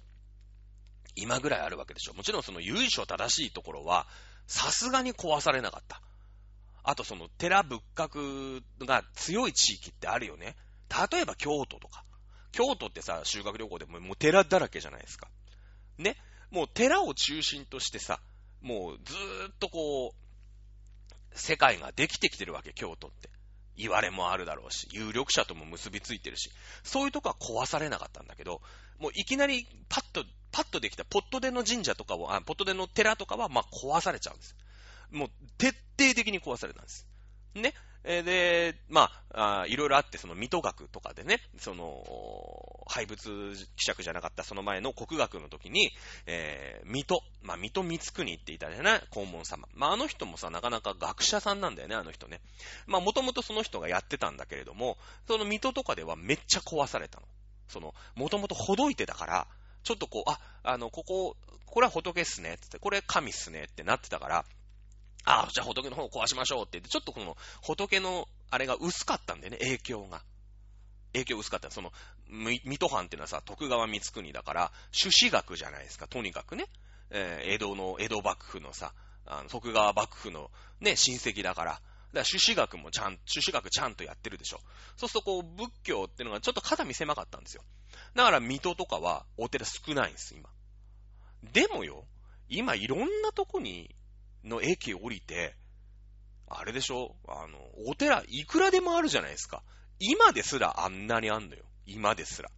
今ぐらいあるわけでしょ。もちろんその由緒正しいところは、さすがに壊されなかった。あとその寺仏閣が強い地域ってあるよね。例えば京都とか。京都ってさ、修学旅行でももう寺だらけじゃないですか。ね。もう寺を中心としてさ、もうずーっとこう、世界ができてきてるわけ、京都って。言われもあるだろうし、有力者とも結びついてるし、そういうとこは壊されなかったんだけど、もういきなりパッとパッとできたポットでの神社とかを、あポットでの寺とかは、まあ、壊されちゃうんです。もう、徹底的に壊されたんです。ね？え、で、まあ、いろいろあって、その、水戸学とかでね、その、廃仏希釈じゃなかったその前の国学の時に、えー、水戸、まあ、水戸光国って言ったじゃない？黄門様。まあ、あの人もさ、なかなか学者さんなんだよね、あの人ね。まあ、もともとその人がやってたんだけれども、その水戸とかではめっちゃ壊されたの。その、もともとほどいてたから、ちょっとこう、あ、あの、ここ、これは仏っすね、つって、これ神っすねってなってたから、ああ、じゃあ仏の方を壊しましょうって言って、ちょっとこの仏のあれが薄かったんだよね、影響が。影響薄かった。その、水戸藩っていうのはさ、徳川光国だから、朱子学じゃないですか、とにかくね。えー、江戸の、江戸幕府のさ、あの徳川幕府のね、親戚だから。だから朱子学もちゃん、朱子学ちゃんとやってるでしょ。そうするとこう、仏教っていうのがちょっと肩身狭かったんですよ。だから水戸とかはお寺少ないんです、今。でもよ、今いろんなとこに、の駅降りて、あれでしょ？あの、お寺いくらでもあるじゃないですか。今ですらあんなにあんのよ。今ですら。っ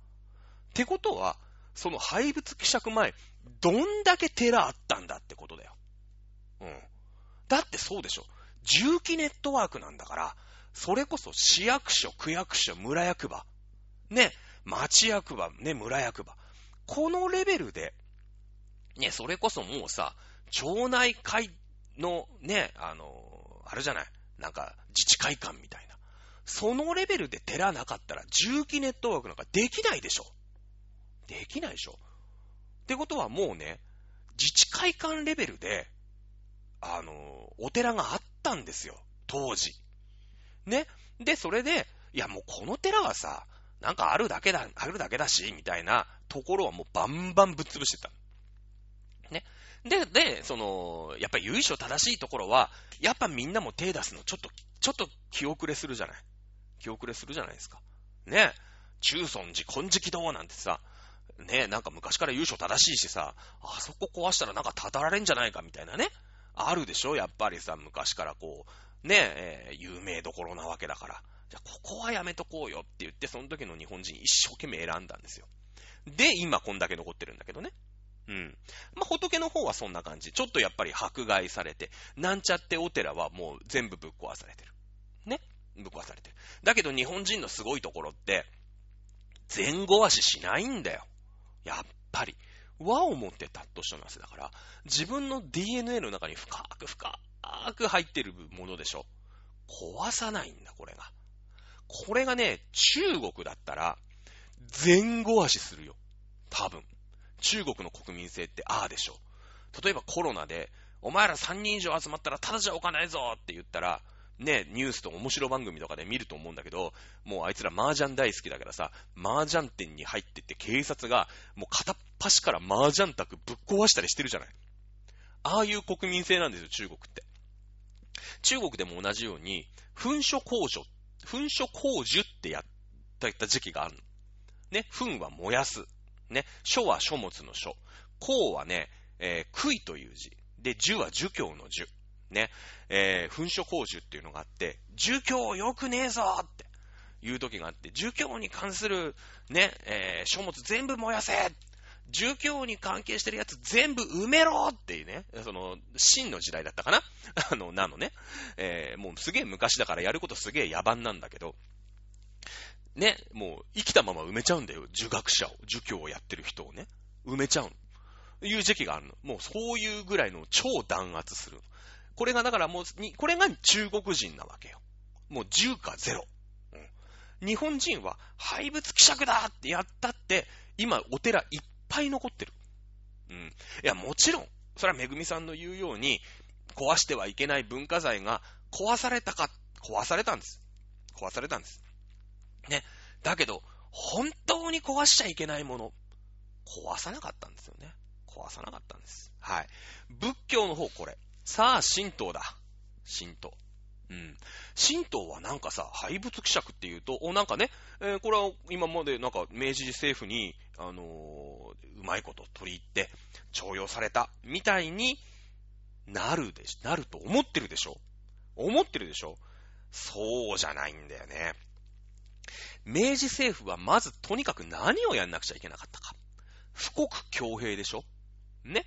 てことは、その廃仏希釈前、どんだけ寺あったんだってことだよ。うん。だってそうでしょ？重機ネットワークなんだから、それこそ市役所、区役所、村役場、ね、町役場、ね、村役場。このレベルで、ね、それこそもうさ、町内会のね、あの、あるじゃない？なんか、自治会館みたいな。そのレベルで寺なかったら、重機ネットワークなんかできないでしょ。できないでしょ。ってことはもうね、自治会館レベルで、あの、お寺があったんですよ。当時。ね？で、それで、いやもうこの寺はさ、なんかあるだけだ、あるだけだし、みたいなところはもうバンバンぶっ潰してた。で、で、その、やっぱり由緒正しいところは、やっぱみんなも手出すのちょっと、ちょっと気遅れするじゃない？気遅れするじゃないですか。ね。中尊寺金色堂なんてさ、ね、なんか昔から由緒正しいしさ、あそこ壊したらなんかたたられんじゃないかみたいなね。あるでしょ？やっぱりさ、昔からこう、ね、えー、有名どころなわけだから。じゃ、ここはやめとこうよって言って、その時の日本人一生懸命選んだんですよ。で、今こんだけ残ってるんだけどね。うん。まあ、仏の方はそんな感じ。ちょっとやっぱり迫害されて、なんちゃってお寺はもう全部ぶっ壊されてる。ね。ぶっ壊されてる。だけど日本人のすごいところって、前後足しないんだよ。やっぱり。和を持ってたとしてますだから、自分の DNA の中に深く深く入ってるものでしょ。壊さないんだ、これが。これがね、中国だったら、前後足するよ。多分。中国の国民性ってああでしょ。例えばコロナで、お前ら3人以上集まったらただじゃおかないぞって言ったら、ね、ニュースと面白番組とかで見ると思うんだけど、もうあいつら麻雀大好きだからさ、麻雀店に入ってって警察が、もう片っ端から麻雀卓ぶっ壊したりしてるじゃない。ああいう国民性なんですよ、中国って。中国でも同じように、噴書工場、噴書工樹ってやった時期があるの。ね、噴は燃やす。ね、書は書物の書。工はね、えー、杭という字。で、樹は儒教の樹。ね、えー、噴書工樹っていうのがあって、儒教よくねえぞっていう時があって、儒教に関するね、えー、書物全部燃やせ儒教に関係してるやつ全部埋めろっていうね、その、真の時代だったかなあの、なのね。えー、もうすげえ昔だからやることすげえ野蛮なんだけど、ね、もう生きたまま埋めちゃうんだよ。儒学者を、儒教をやってる人をね。埋めちゃうの。いう時期があるの。もうそういうぐらいの超弾圧する。これがだからもう、にこれが中国人なわけよ。もう10か0。うん、日本人は廃仏希釈だってやったって、今お寺いっぱい残ってる。うん。いや、もちろん、それはめぐみさんの言うように、壊してはいけない文化財が壊されたか、壊されたんです。壊されたんです。ね。だけど、本当に壊しちゃいけないもの、壊さなかったんですよね。壊さなかったんです。はい。仏教の方、これ。さあ、神道だ。神道。うん。神道はなんかさ、廃仏希釈っていうと、お、なんかね、えー、これは今までなんか明治政府に、あのー、うまいこと取り入って、徴用された、みたいになるでし、なると思ってるでしょ？思ってるでしょ？そうじゃないんだよね。明治政府はまずとにかく何をやんなくちゃいけなかったか。富国強兵でしょ？ね？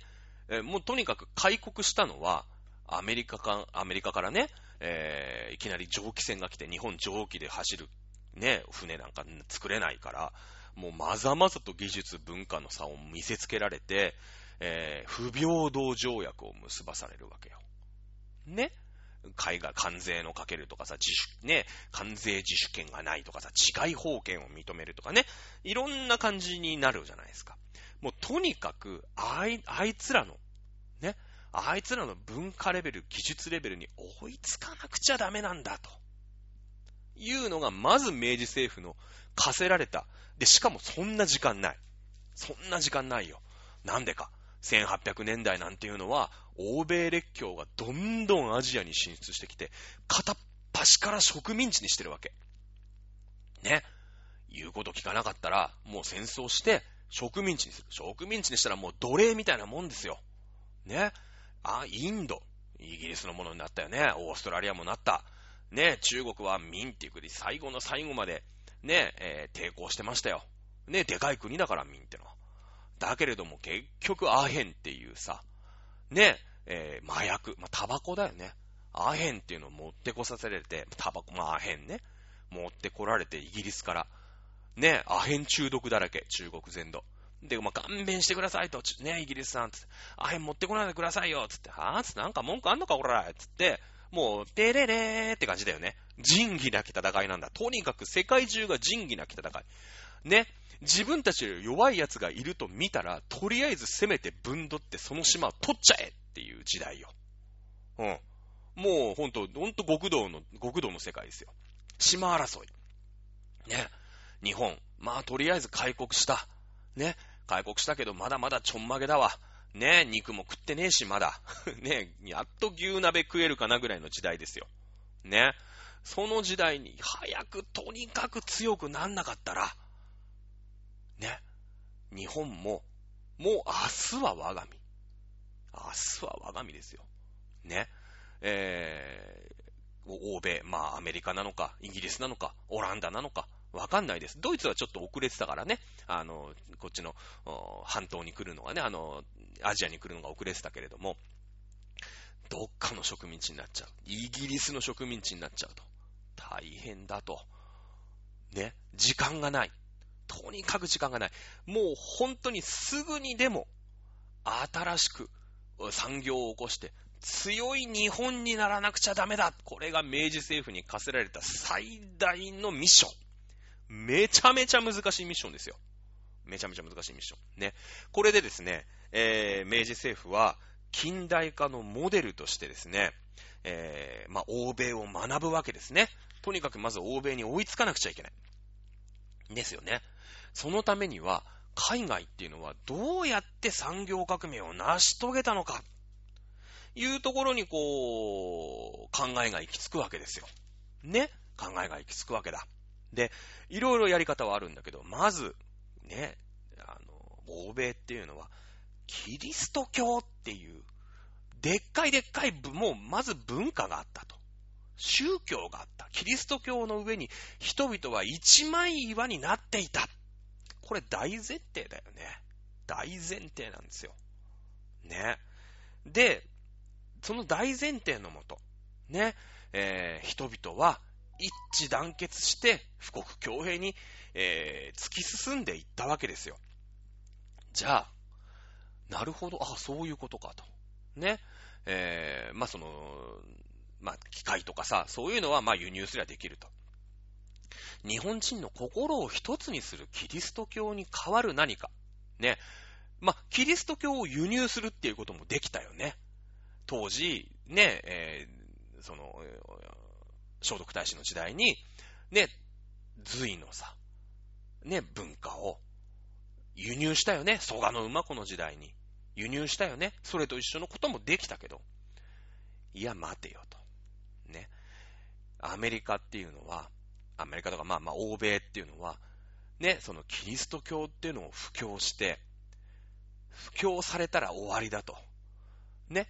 えもうとにかく開国したのは、アメリカか、アメリカからね、えー、いきなり蒸気船が来て日本蒸気で走る、ね、船なんか作れないから、もうまざまざと技術文化の差を見せつけられて、えー、不平等条約を結ばされるわけよ。ね？海外、関税のかけるとかさ、自主、ね、関税自主権がないとかさ、違い法権を認めるとかね、いろんな感じになるじゃないですか。もうとにかく、あい、あいつらの、ね、あいつらの文化レベル、技術レベルに追いつかなくちゃダメなんだと。いうのが、まず明治政府の課せられた。で、しかもそんな時間ない。そんな時間ないよ。なんでか。1800年代なんていうのは、欧米列強がどんどんアジアに進出してきて、片っ端から植民地にしてるわけ。ね。言うこと聞かなかったら、もう戦争して、植民地にする。植民地にしたらもう奴隷みたいなもんですよ。ね。あ、インド。イギリスのものになったよね。オーストラリアもなった。ね、中国は民っていう国、最後の最後まで、ね、えー、抵抗してましたよ。ね、でかい国だから民ってのは。だけれども結局アヘンっていうさ、ね、えー、麻薬、まあ、タバコだよね。アヘンっていうのを持ってこさせられて、タバコ、まあ、アヘンね。持ってこられて、イギリスから。ね、アヘン中毒だらけ、中国全土。で、まあ、勘弁してくださいと、ね、イギリスさん、つって、アヘン持ってこないでくださいよ、つって、はぁつって、なんか文句あんのか、こら、つって、もう、てれれーって感じだよね。仁義なき戦いなんだ。とにかく世界中が仁義なき戦い。ね。自分たちより弱い奴がいると見たら、とりあえず攻めてぶんどってその島を取っちゃえっていう時代よ。うん。もうほんと、ほんと極道の、極道の世界ですよ。島争い。ね。日本。まあとりあえず開国した。ね。開国したけどまだまだちょんまげだわ。ね肉も食ってねえし、まだ。ねやっと牛鍋食えるかなぐらいの時代ですよ。ね。その時代に早くとにかく強くなんなかったら、ね。日本も、もう明日は我が身。明日は我が身ですよ。ね。えー、欧米、まあアメリカなのか、イギリスなのか、オランダなのか、わかんないです。ドイツはちょっと遅れてたからね、あの、こっちの半島に来るのがね、あの、アジアに来るのが遅れてたけれども、どっかの植民地になっちゃう。イギリスの植民地になっちゃうと。大変だと。ね、時間がない。とにかく時間がない。もう本当にすぐにでも、新しく産業を起こして、強い日本にならなくちゃダメだ。これが明治政府に課せられた最大のミッション。めちゃめちゃ難しいミッションですよ。めちゃめちゃ難しいミッション。ね。これでですね、えー、明治政府は近代化のモデルとしてですね、えー、まあ、欧米を学ぶわけですね。とにかくまず欧米に追いつかなくちゃいけない。ですよね。そのためには、海外っていうのはどうやって産業革命を成し遂げたのか、いうところにこう、考えが行き着くわけですよ。ね？考えが行き着くわけだ。で、いろいろやり方はあるんだけど、まず、ね、あの、欧米っていうのは、キリスト教っていう、でっかいでっかい、もうまず文化があったと。宗教があった。キリスト教の上に人々は一枚岩になっていた。これ大前提だよね。大前提なんですよ。ね。で、その大前提のもと、ね、えー、人々は一致団結して富国強兵に、えー、突き進んでいったわけですよ。じゃあ、なるほど、あ、そういうことかと。ね。えー、まあ、その、まあ、機械とかさ、そういうのは、ま、輸入すりゃできると。日本人の心を一つにするキリスト教に代わる何か。ね。まあ、キリスト教を輸入するっていうこともできたよね。当時、ね、えー、その、聖徳太子の時代に、ね、隋のさ、ね、文化を輸入したよね。蘇我の馬子の時代に。輸入したよね。それと一緒のこともできたけど、いや、待てよと。ね。アメリカっていうのは、アメリカとか、まあまあ、欧米っていうのは、ね、そのキリスト教っていうのを布教して、布教されたら終わりだと。ね。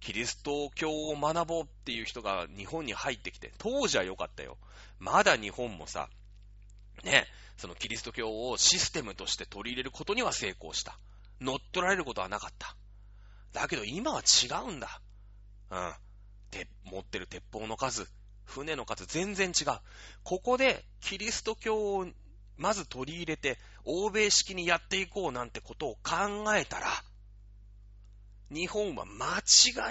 キリスト教を学ぼうっていう人が日本に入ってきて、当時は良かったよ。まだ日本もさ、ね、そのキリスト教をシステムとして取り入れることには成功した。乗っ取られることはなかった。だけど今は違うんだ。うん。て、持ってる鉄砲の数、船の数全然違う。ここでキリスト教をまず取り入れて、欧米式にやっていこうなんてことを考えたら、日本は間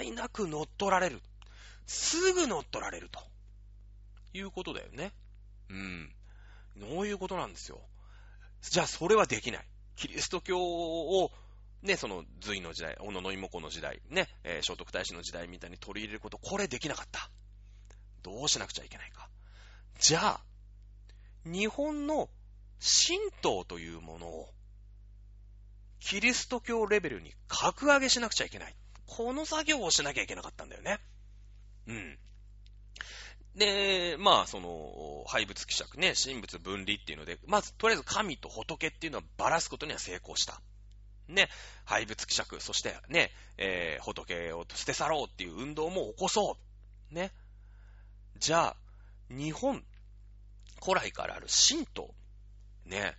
違いなく乗っ取られる。すぐ乗っ取られると。いうことだよね。うん。そういうことなんですよ。じゃあそれはできない。キリスト教を、ね、その隋の時代、小野の妹子の時代、ね、えー、聖徳太子の時代みたいに取り入れること、これできなかった。どうしなくちゃいけないか。じゃあ、日本の神道というものを、キリスト教レベルに格上げしなくちゃいけない。この作業をしなきゃいけなかったんだよね。うん。で、まあ、その、廃物希釈ね、神仏分離っていうので、まず、とりあえず神と仏っていうのはばらすことには成功した。ね、廃物希釈、そしてね、えー、仏を捨て去ろうっていう運動も起こそう。ね。じゃあ、日本、古来からある神道、ね、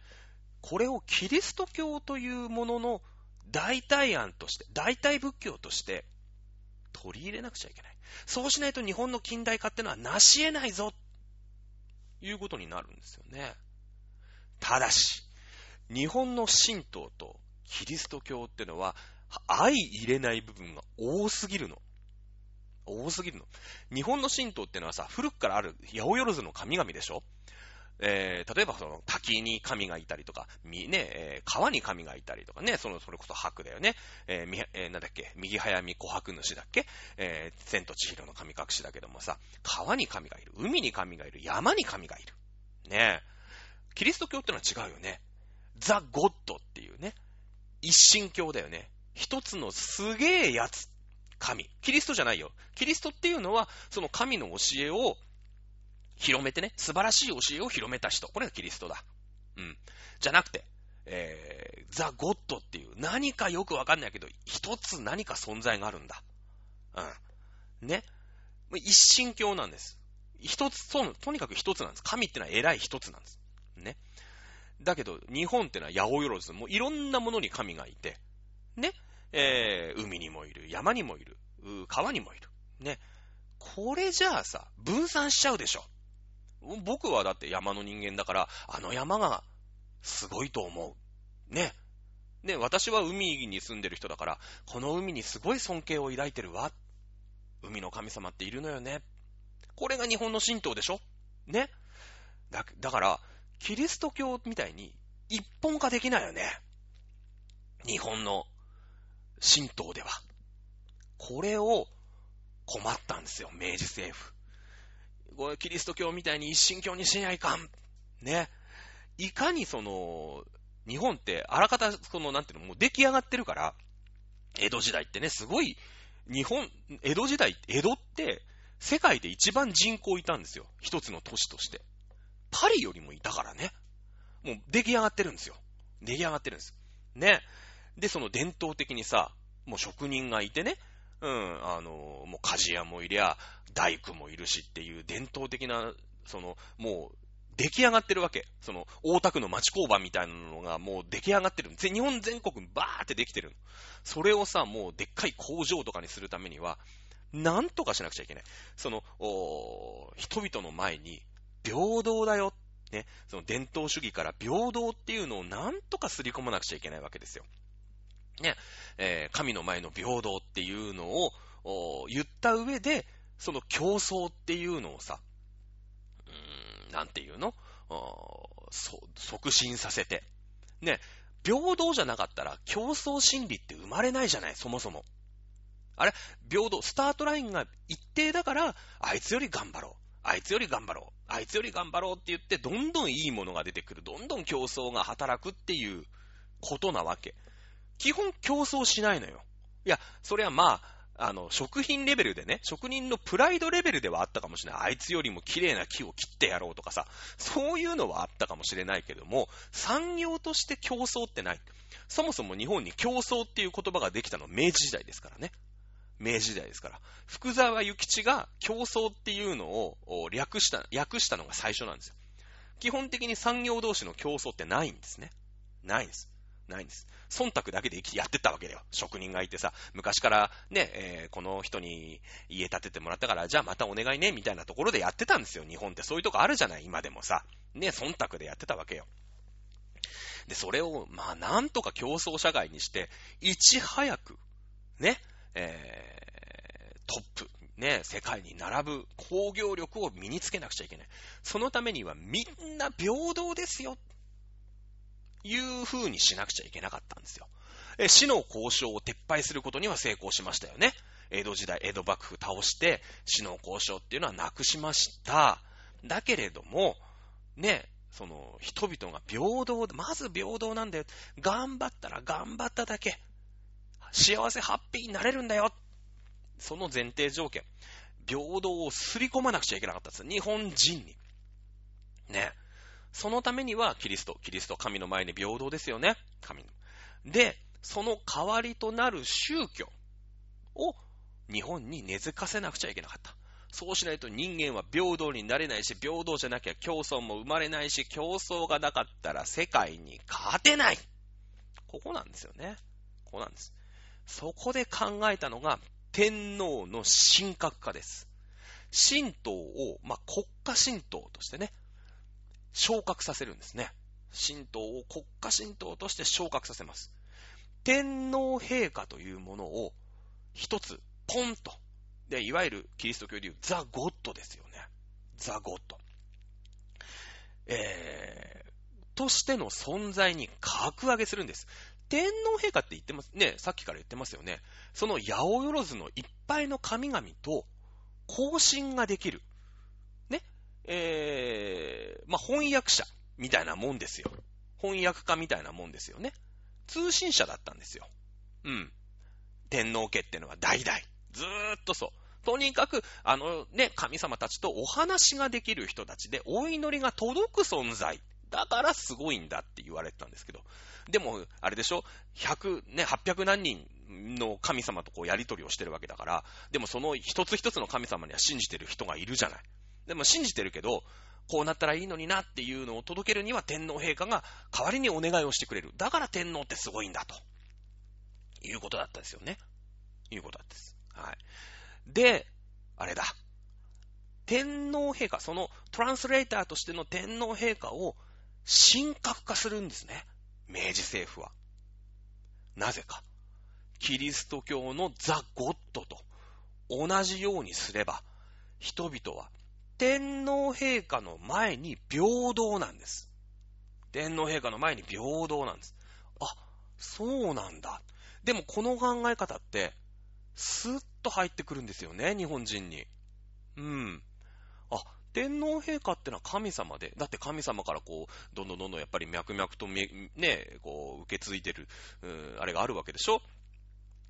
これをキリスト教というものの代替案として、代替仏教として取り入れなくちゃいけない。そうしないと日本の近代化ってのは成し得ないぞ、いうことになるんですよね。ただし、日本の神道とキリスト教ってのは、相入れない部分が多すぎるの。多すぎるの。日本の神道ってのはさ、古くからある八百万の神々でしょ？えー、例えばその滝に神がいたりとか、み、ね、えー、川に神がいたりとかね、その、それこそ白だよね。えー、み、えー、なんだっけ、右早見琥珀主だっけ？えー、千と千尋の神隠しだけどもさ、川に神がいる、海に神がいる、山に神がいる。ねキリスト教ってのは違うよね。ザ・ゴッドっていうね、一神教だよね。一つのすげえやつ。神。キリストじゃないよ。キリストっていうのは、その神の教えを広めてね、素晴らしい教えを広めた人。これがキリストだ。うん。じゃなくて、えー、ザ・ゴッドっていう、何かよくわかんないけど、一つ何か存在があるんだ。うん。ね。一神教なんです。一つ、そう、とにかく一つなんです。神ってのは偉い一つなんです。ね。だけど、日本ってのは八百万、もういろんなものに神がいて、ね。えー、海にもいる、山にもいる、川にもいる。ね。これじゃあさ、分散しちゃうでしょ。僕はだって山の人間だから、あの山がすごいと思う。ね。ね、私は海に住んでる人だから、この海にすごい尊敬を抱いてるわ。海の神様っているのよね。これが日本の神道でしょね。だ、だから、キリスト教みたいに一本化できないよね。日本の神道では。これを困ったんですよ、明治政府。これキリスト教みたいに一神教にしないかん。ね。いかにその、日本ってあらかた、その、なんていうの、もう出来上がってるから、江戸時代ってね、すごい、日本、江戸時代、江戸って、世界で一番人口いたんですよ。一つの都市として。パリよりもいたからね。もう出来上がってるんですよ。出来上がってるんです。ね。で、その伝統的にさ、もう職人がいてね、うん、あの、もう鍛冶屋もいりゃ、大工もいるしっていう伝統的な、その、もう、出来上がってるわけ。その、大田区の町工場みたいなのがもう出来上がってる。日本全国バーってできてる。それをさ、もうでっかい工場とかにするためには、なんとかしなくちゃいけない。その、人々の前に、平等だよ。ね、その伝統主義から平等っていうのをなんとかすり込まなくちゃいけないわけですよ。ね、えー、神の前の平等っていうのを言った上で、その競争っていうのをさ、うーん、なんていうの？促進させて。ね、平等じゃなかったら競争心理って生まれないじゃない、そもそも。あれ？平等、スタートラインが一定だから、あいつより頑張ろう。あいつより頑張ろう。あいつより頑張ろうって言って、どんどんいいものが出てくる。どんどん競争が働くっていうことなわけ。基本競争しないのよ。いや、それはまあ、あの、食品レベルでね、職人のプライドレベルではあったかもしれない。あいつよりも綺麗な木を切ってやろうとかさ、そういうのはあったかもしれないけども、産業として競争ってない。そもそも日本に競争っていう言葉ができたの明治時代ですからね。明治時代ですから。福沢諭吉が競争っていうのを略した、略したのが最初なんですよ。基本的に産業同士の競争ってないんですね。ないんです。ないんです。忖度だけでやってったわけだよ。職人がいてさ、昔からね、えー、この人に家建ててもらったから、じゃあまたお願いね、みたいなところでやってたんですよ。日本ってそういうとこあるじゃない、今でもさ。ね、忖度でやってたわけよ。で、それを、まあ、なんとか競争社会にして、いち早く、ね、えー、トップ、ね、世界に並ぶ工業力を身につけなくちゃいけない。そのためにはみんな平等ですよ。いう風にしなくちゃいけなかったんですよ。え死の交渉を撤廃することには成功しましたよね。江戸時代、江戸幕府倒して、死の交渉っていうのはなくしました。だけれども、ね、その、人々が平等、まず平等なんだよ。頑張ったら頑張っただけ、幸せハッピーになれるんだよ。その前提条件。平等をすり込まなくちゃいけなかったんです。日本人に。ね。そのためにはキリスト、キリスト、神の前に平等ですよね。神の。で、その代わりとなる宗教を日本に根付かせなくちゃいけなかった。そうしないと人間は平等になれないし、平等じゃなきゃ競争も生まれないし、競争がなかったら世界に勝てないここなんですよね。ここなんです。そこで考えたのが天皇の神格化です。神道を、まあ、国家神道としてね、昇格させるんですね。神道を国家神道として昇格させます。天皇陛下というものを一つ、ポンと。で、いわゆるキリスト教でいうザ・ゴッドですよね。ザ・ゴッド。えー、としての存在に格上げするんです。天皇陛下って言ってますね、さっきから言ってますよね。その八百万のいっぱいの神々と交信ができる。えー、まあ、翻訳者みたいなもんですよ。翻訳家みたいなもんですよね。通信者だったんですよ。うん。天皇家ってのは代々。ずーっとそう。とにかく、あのね、神様たちとお話ができる人たちで、お祈りが届く存在。だからすごいんだって言われてたんですけど。でも、あれでしょ ?100、ね、800何人の神様とこうやりとりをしてるわけだから、でもその一つ一つの神様には信じてる人がいるじゃない。でも信じてるけど、こうなったらいいのになっていうのを届けるには天皇陛下が代わりにお願いをしてくれる。だから天皇ってすごいんだと。いうことだったですよね。いうことだったです。はい。で、あれだ。天皇陛下、そのトランスレーターとしての天皇陛下を神格化するんですね。明治政府は。なぜか。キリスト教のザ・ゴッドと同じようにすれば、人々は天皇陛下の前に平等なんです。天皇陛下の前に平等なんです。あ、そうなんだ。でもこの考え方って、スッと入ってくるんですよね、日本人に。うん。あ、天皇陛下ってのは神様で、だって神様からこう、どんどんどんどんやっぱり脈々とね、こう、受け継いでる、うん、あれがあるわけでしょ？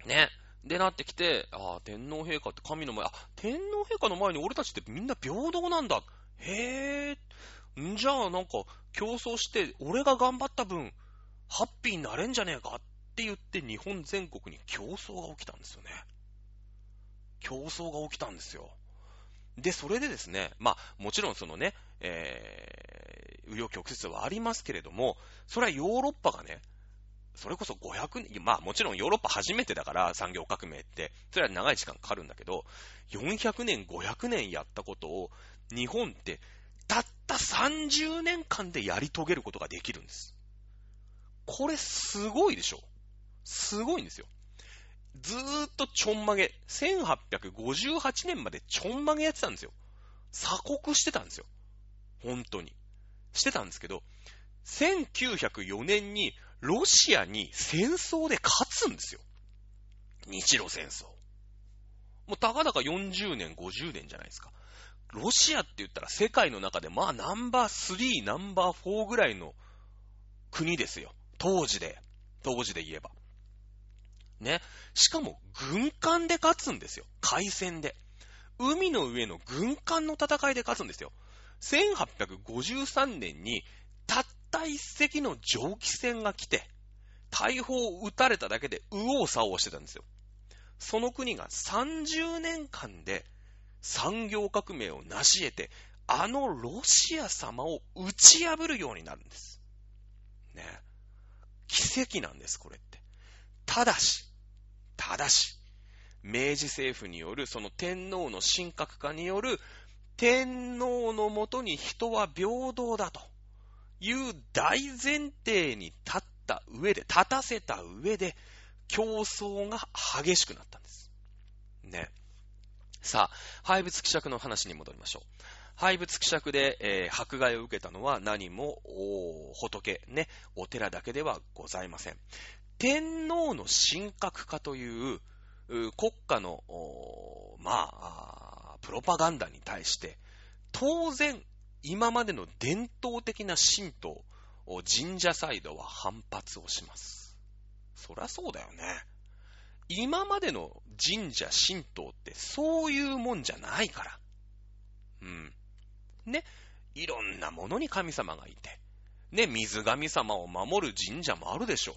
ね。で、なってきて、ああ、天皇陛下って神の前、あ、天皇陛下の前に俺たちってみんな平等なんだ。へえ。んじゃあなんか、競争して、俺が頑張った分、ハッピーになれんじゃねえか？って言って日本全国に競争が起きたんですよね。競争が起きたんですよ。で、それでですね、まあ、もちろんそのね、えー、紆余曲折はありますけれども、それはヨーロッパがね、それこそ500年、まあもちろんヨーロッパ初めてだから産業革命って、それは長い時間かかるんだけど、400年、500年やったことを日本ってたった30年間でやり遂げることができるんです。これすごいでしょすごいんですよ。ずーっとちょんまげ、1858年までちょんまげやってたんですよ。鎖国してたんですよ。本当に。してたんですけど、1904年にロシアに戦争で勝つんですよ。日露戦争。もうたかだか40年、50年じゃないですか。ロシアって言ったら世界の中でまあナンバー3、ナンバー4ぐらいの国ですよ。当時で。当時で言えば。ね。しかも軍艦で勝つんですよ。海戦で。海の上の軍艦の戦いで勝つんですよ。1853年にたった一隻の蒸気船が来て、大砲を撃たれただけで右往左往してたんですよ。その国が30年間で産業革命を成し得て、あのロシア様を打ち破るようになるんです。ね。奇跡なんです、これって。ただし、ただし、明治政府による、その天皇の神格化による、天皇のもとに人は平等だという大前提に立った上で、立たせた上で、競争が激しくなったんです。ね。さあ、廃物希釈の話に戻りましょう。廃物希釈で、えー、迫害を受けたのは何も、仏、ね、お寺だけではございません。天皇の神格化という国家の、まあ、プロパガンダに対して、当然、今までの伝統的な神道を、神社サイドは反発をします。そりゃそうだよね。今までの神社、神道ってそういうもんじゃないから。うん。ね。いろんなものに神様がいて。ね、水神様を守る神社もあるでしょ。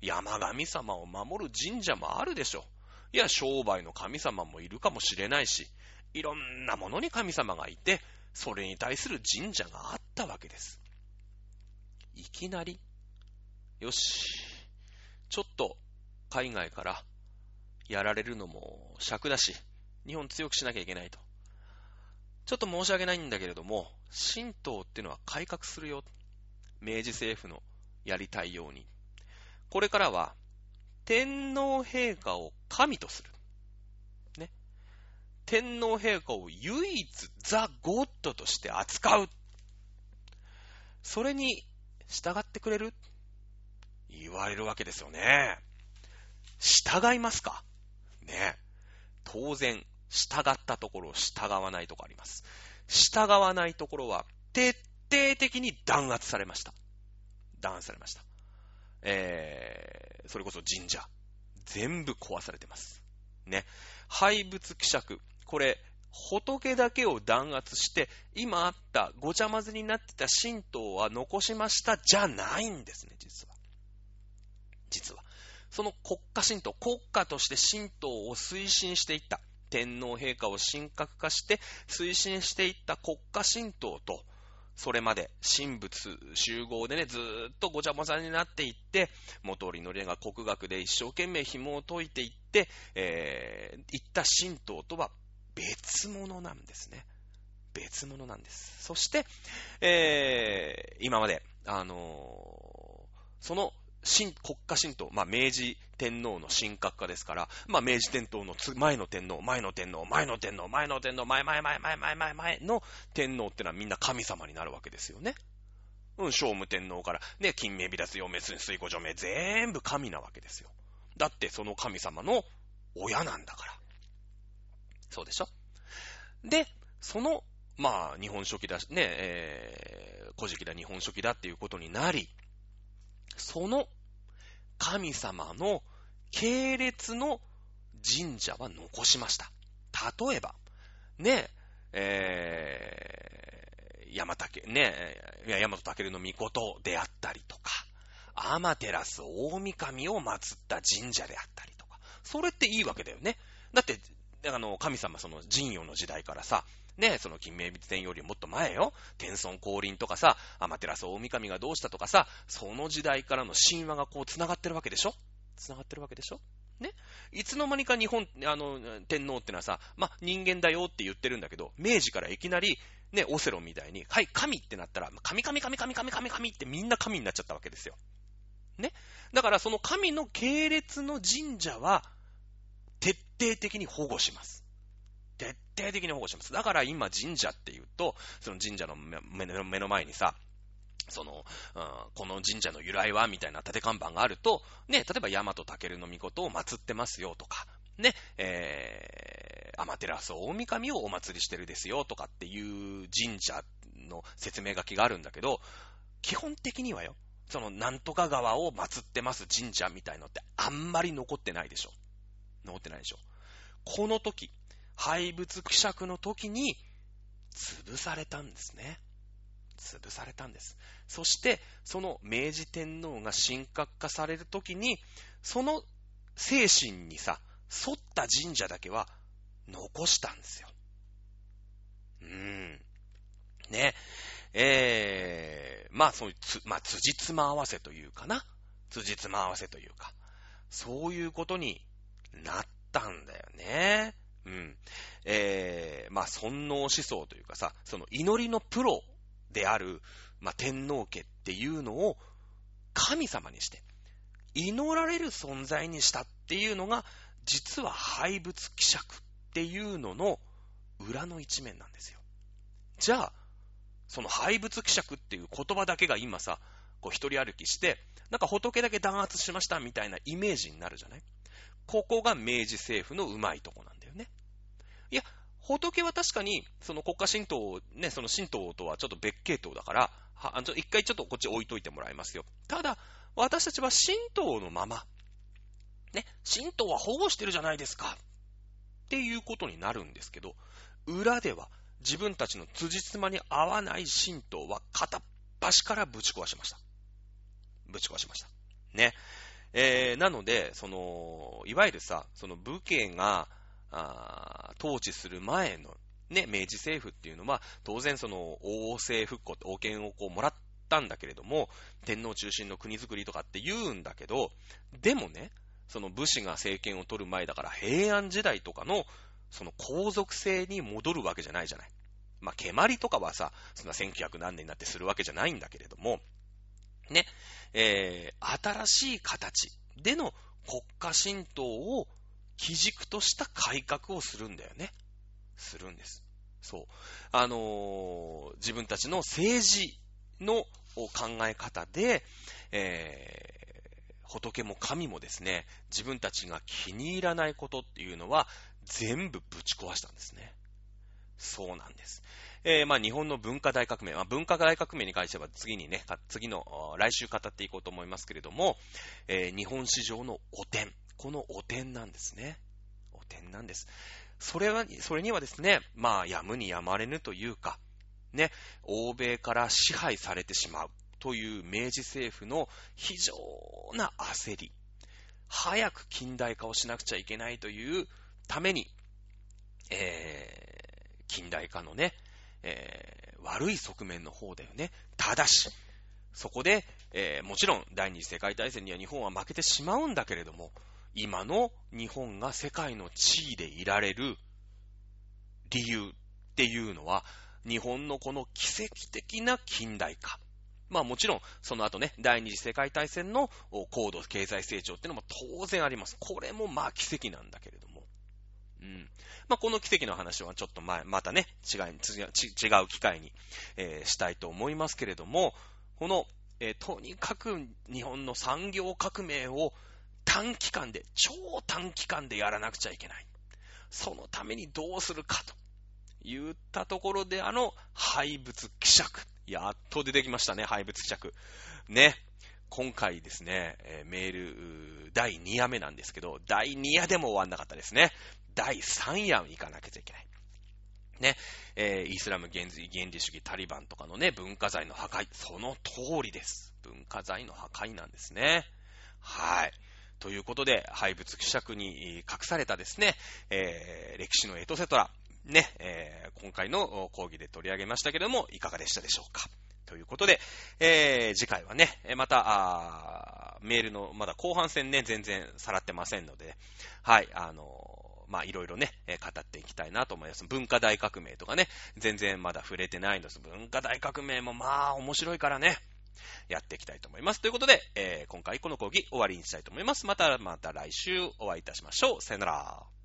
山神様を守る神社もあるでしょ。いや、商売の神様もいるかもしれないし、いろんなものに神様がいて、それに対する神社があったわけです。いきなり、よし、ちょっと海外からやられるのも尺だし、日本強くしなきゃいけないと。ちょっと申し訳ないんだけれども、神道ってのは改革するよ。明治政府のやりたいように。これからは、天皇陛下を神とする。天皇陛下を唯一ザ・ゴッドとして扱う。それに従ってくれる？言われるわけですよね。従いますか？ね。当然、従ったところを、従わないところあります。従わないところは、徹底的に弾圧されました。弾圧されました。えー、それこそ神社、全部壊されてます。ね。廃仏希釈、これ、仏だけを弾圧して、今あったごちゃ混ぜになってた神道は残しましたじゃないんですね、実は。実は。その国家神道、国家として神道を推進していった。天皇陛下を神格化して推進していった国家神道と、それまで神仏集合でね、ずーっとごちゃごちゃになっていって、元織のりが国学で一生懸命紐を解いていって、えー、いった神道とは別物なんですね。別物なんです。そして、えー、今まで、あのー、その新、国家神道、まあ、明治天皇の神格化ですから、まあ、明治天皇の前の天皇、前の天皇、前の天皇、前の天皇、前、前、前、前、前、前、前の天皇ってのはみんな神様になるわけですよね。うん、聖武天皇から、ね、金明美脱、陽明、水庫除名、全部神なわけですよ。だってその神様の親なんだから。そうでしょ？で、その、まあ、日本書紀だし、ね、えー、古事記だ、日本書紀だっていうことになり、その神様の系列の神社は残しました。例えば、ね、えー、山竹、ね、大和武の御事であったりとか、アマテラス大神を祀った神社であったりとか、それっていいわけだよね。だって、あの、神様その神代の時代からさ、ね、その金明仏殿よりもっと前よ。天孫降臨とかさ、アマテラス大神がどうしたとかさ、その時代からの神話がこう繋がってるわけでしょ？繋がってるわけでしょ？ね？いつの間にか日本、あの、天皇ってのはさ、ま、人間だよって言ってるんだけど、明治からいきなり、ね、オセロみたいに、はい、神ってなったら、神神神神神神神ってみんな神になっちゃったわけですよ。ね？だからその神の系列の神社は、徹底的に保護します。徹底的に保護します。だから今神社っていうと、その神社の目の前にさ、その、うん、この神社の由来はみたいな縦看板があると、ね、例えば大和武の御事を祀ってますよとか、ね、えー、アマテラス大神をお祭りしてるですよとかっていう神社の説明書きがあるんだけど、基本的にはよ、そのなんとか川を祀ってます神社みたいのってあんまり残ってないでしょ。残ってないでしょ。この時、廃仏希釈の時に潰されたんですね。潰されたんです。そして、その明治天皇が神格化される時に、その精神にさ、沿った神社だけは残したんですよ。うーん。ね。えー、まあ、そういう、まあ、辻褄合わせというかな。辻褄合わせというか。そういうことになったんだよね。うん。えー、まあ、尊王思想というかさ、その祈りのプロである、まあ、天皇家っていうのを神様にして、祈られる存在にしたっていうのが、実は廃仏希釈っていうのの裏の一面なんですよ。じゃあ、その廃仏希釈っていう言葉だけが今さ、こう一人歩きして、なんか仏だけ弾圧しましたみたいなイメージになるじゃない？ここが明治政府のうまいとこなんだよね。いや、仏は確かに、その国家神道、ね、その神道とはちょっと別系統だから、は一回ちょっとこっち置いといてもらいますよ。ただ、私たちは神道のまま、ね、神道は保護してるじゃないですか。っていうことになるんですけど、裏では自分たちの辻褄に合わない神道は片っ端からぶち壊しました。ぶち壊しました。ね。えー、なので、その、いわゆるさ、その武家が、あ統治する前の、ね、明治政府っていうのは、当然その、王政復古、王権をこうもらったんだけれども、天皇中心の国づくりとかって言うんだけど、でもね、その武士が政権を取る前だから平安時代とかのその皇族制に戻るわけじゃないじゃない。まあ、蹴鞠とかはさ、そんな1900何年になってするわけじゃないんだけれども、ね、えー、新しい形での国家神道を基軸とした改革をするんだよね。するんです。そう。あのー、自分たちの政治の考え方で、え仏も神もですね、自分たちが気に入らないことっていうのは全部ぶち壊したんですね。そうなんです。えー、まあ日本の文化大革命、まあ、文化大革命に関しては次にね、次の来週語っていこうと思いますけれども、えー、日本史上の汚点。この汚点なんですね。汚点なんです。それは、それにはですね、まあやむにやまれぬというか、ね、欧米から支配されてしまう。という明治政府の非常な焦り、早く近代化をしなくちゃいけないというために、えー、近代化のね、えー、悪い側面の方だよね。ただし、そこで、えー、もちろん第二次世界大戦には日本は負けてしまうんだけれども、今の日本が世界の地位でいられる理由っていうのは、日本のこの奇跡的な近代化。まあもちろん、その後ね、第二次世界大戦の高度経済成長っていうのも当然あります。これもまあ奇跡なんだけれども。うん。まあこの奇跡の話はちょっと前、またね、違い、違う機会に、えー、したいと思いますけれども、この、えー、とにかく日本の産業革命を短期間で、超短期間でやらなくちゃいけない。そのためにどうするかと言ったところで、あの廃物希釈。やっと出てきましたね、廃物希釈。ね。今回ですね、え、メール、第2夜目なんですけど、第2夜でも終わんなかったですね。第3夜に行かなきゃいけない。ね、えー、イスラム原理原理主義タリバンとかのね、文化財の破壊、その通りです。文化財の破壊なんですね。はい。ということで、廃物希釈に隠されたですね、えー、歴史のエトセトラ、ね、えー、今回の講義で取り上げましたけれども、いかがでしたでしょうか。ということで、えー、次回はね、また、メールの、まだ後半戦ね、全然さらってませんので、はい、あのまあ、いろいろね、語っていきたいなと思います。文化大革命とかね、全然まだ触れてないんです。文化大革命もまあ、面白いからね、やっていきたいと思います。ということで、えー、今回この講義終わりにしたいと思います。また、また来週お会いいたしましょう。さよなら。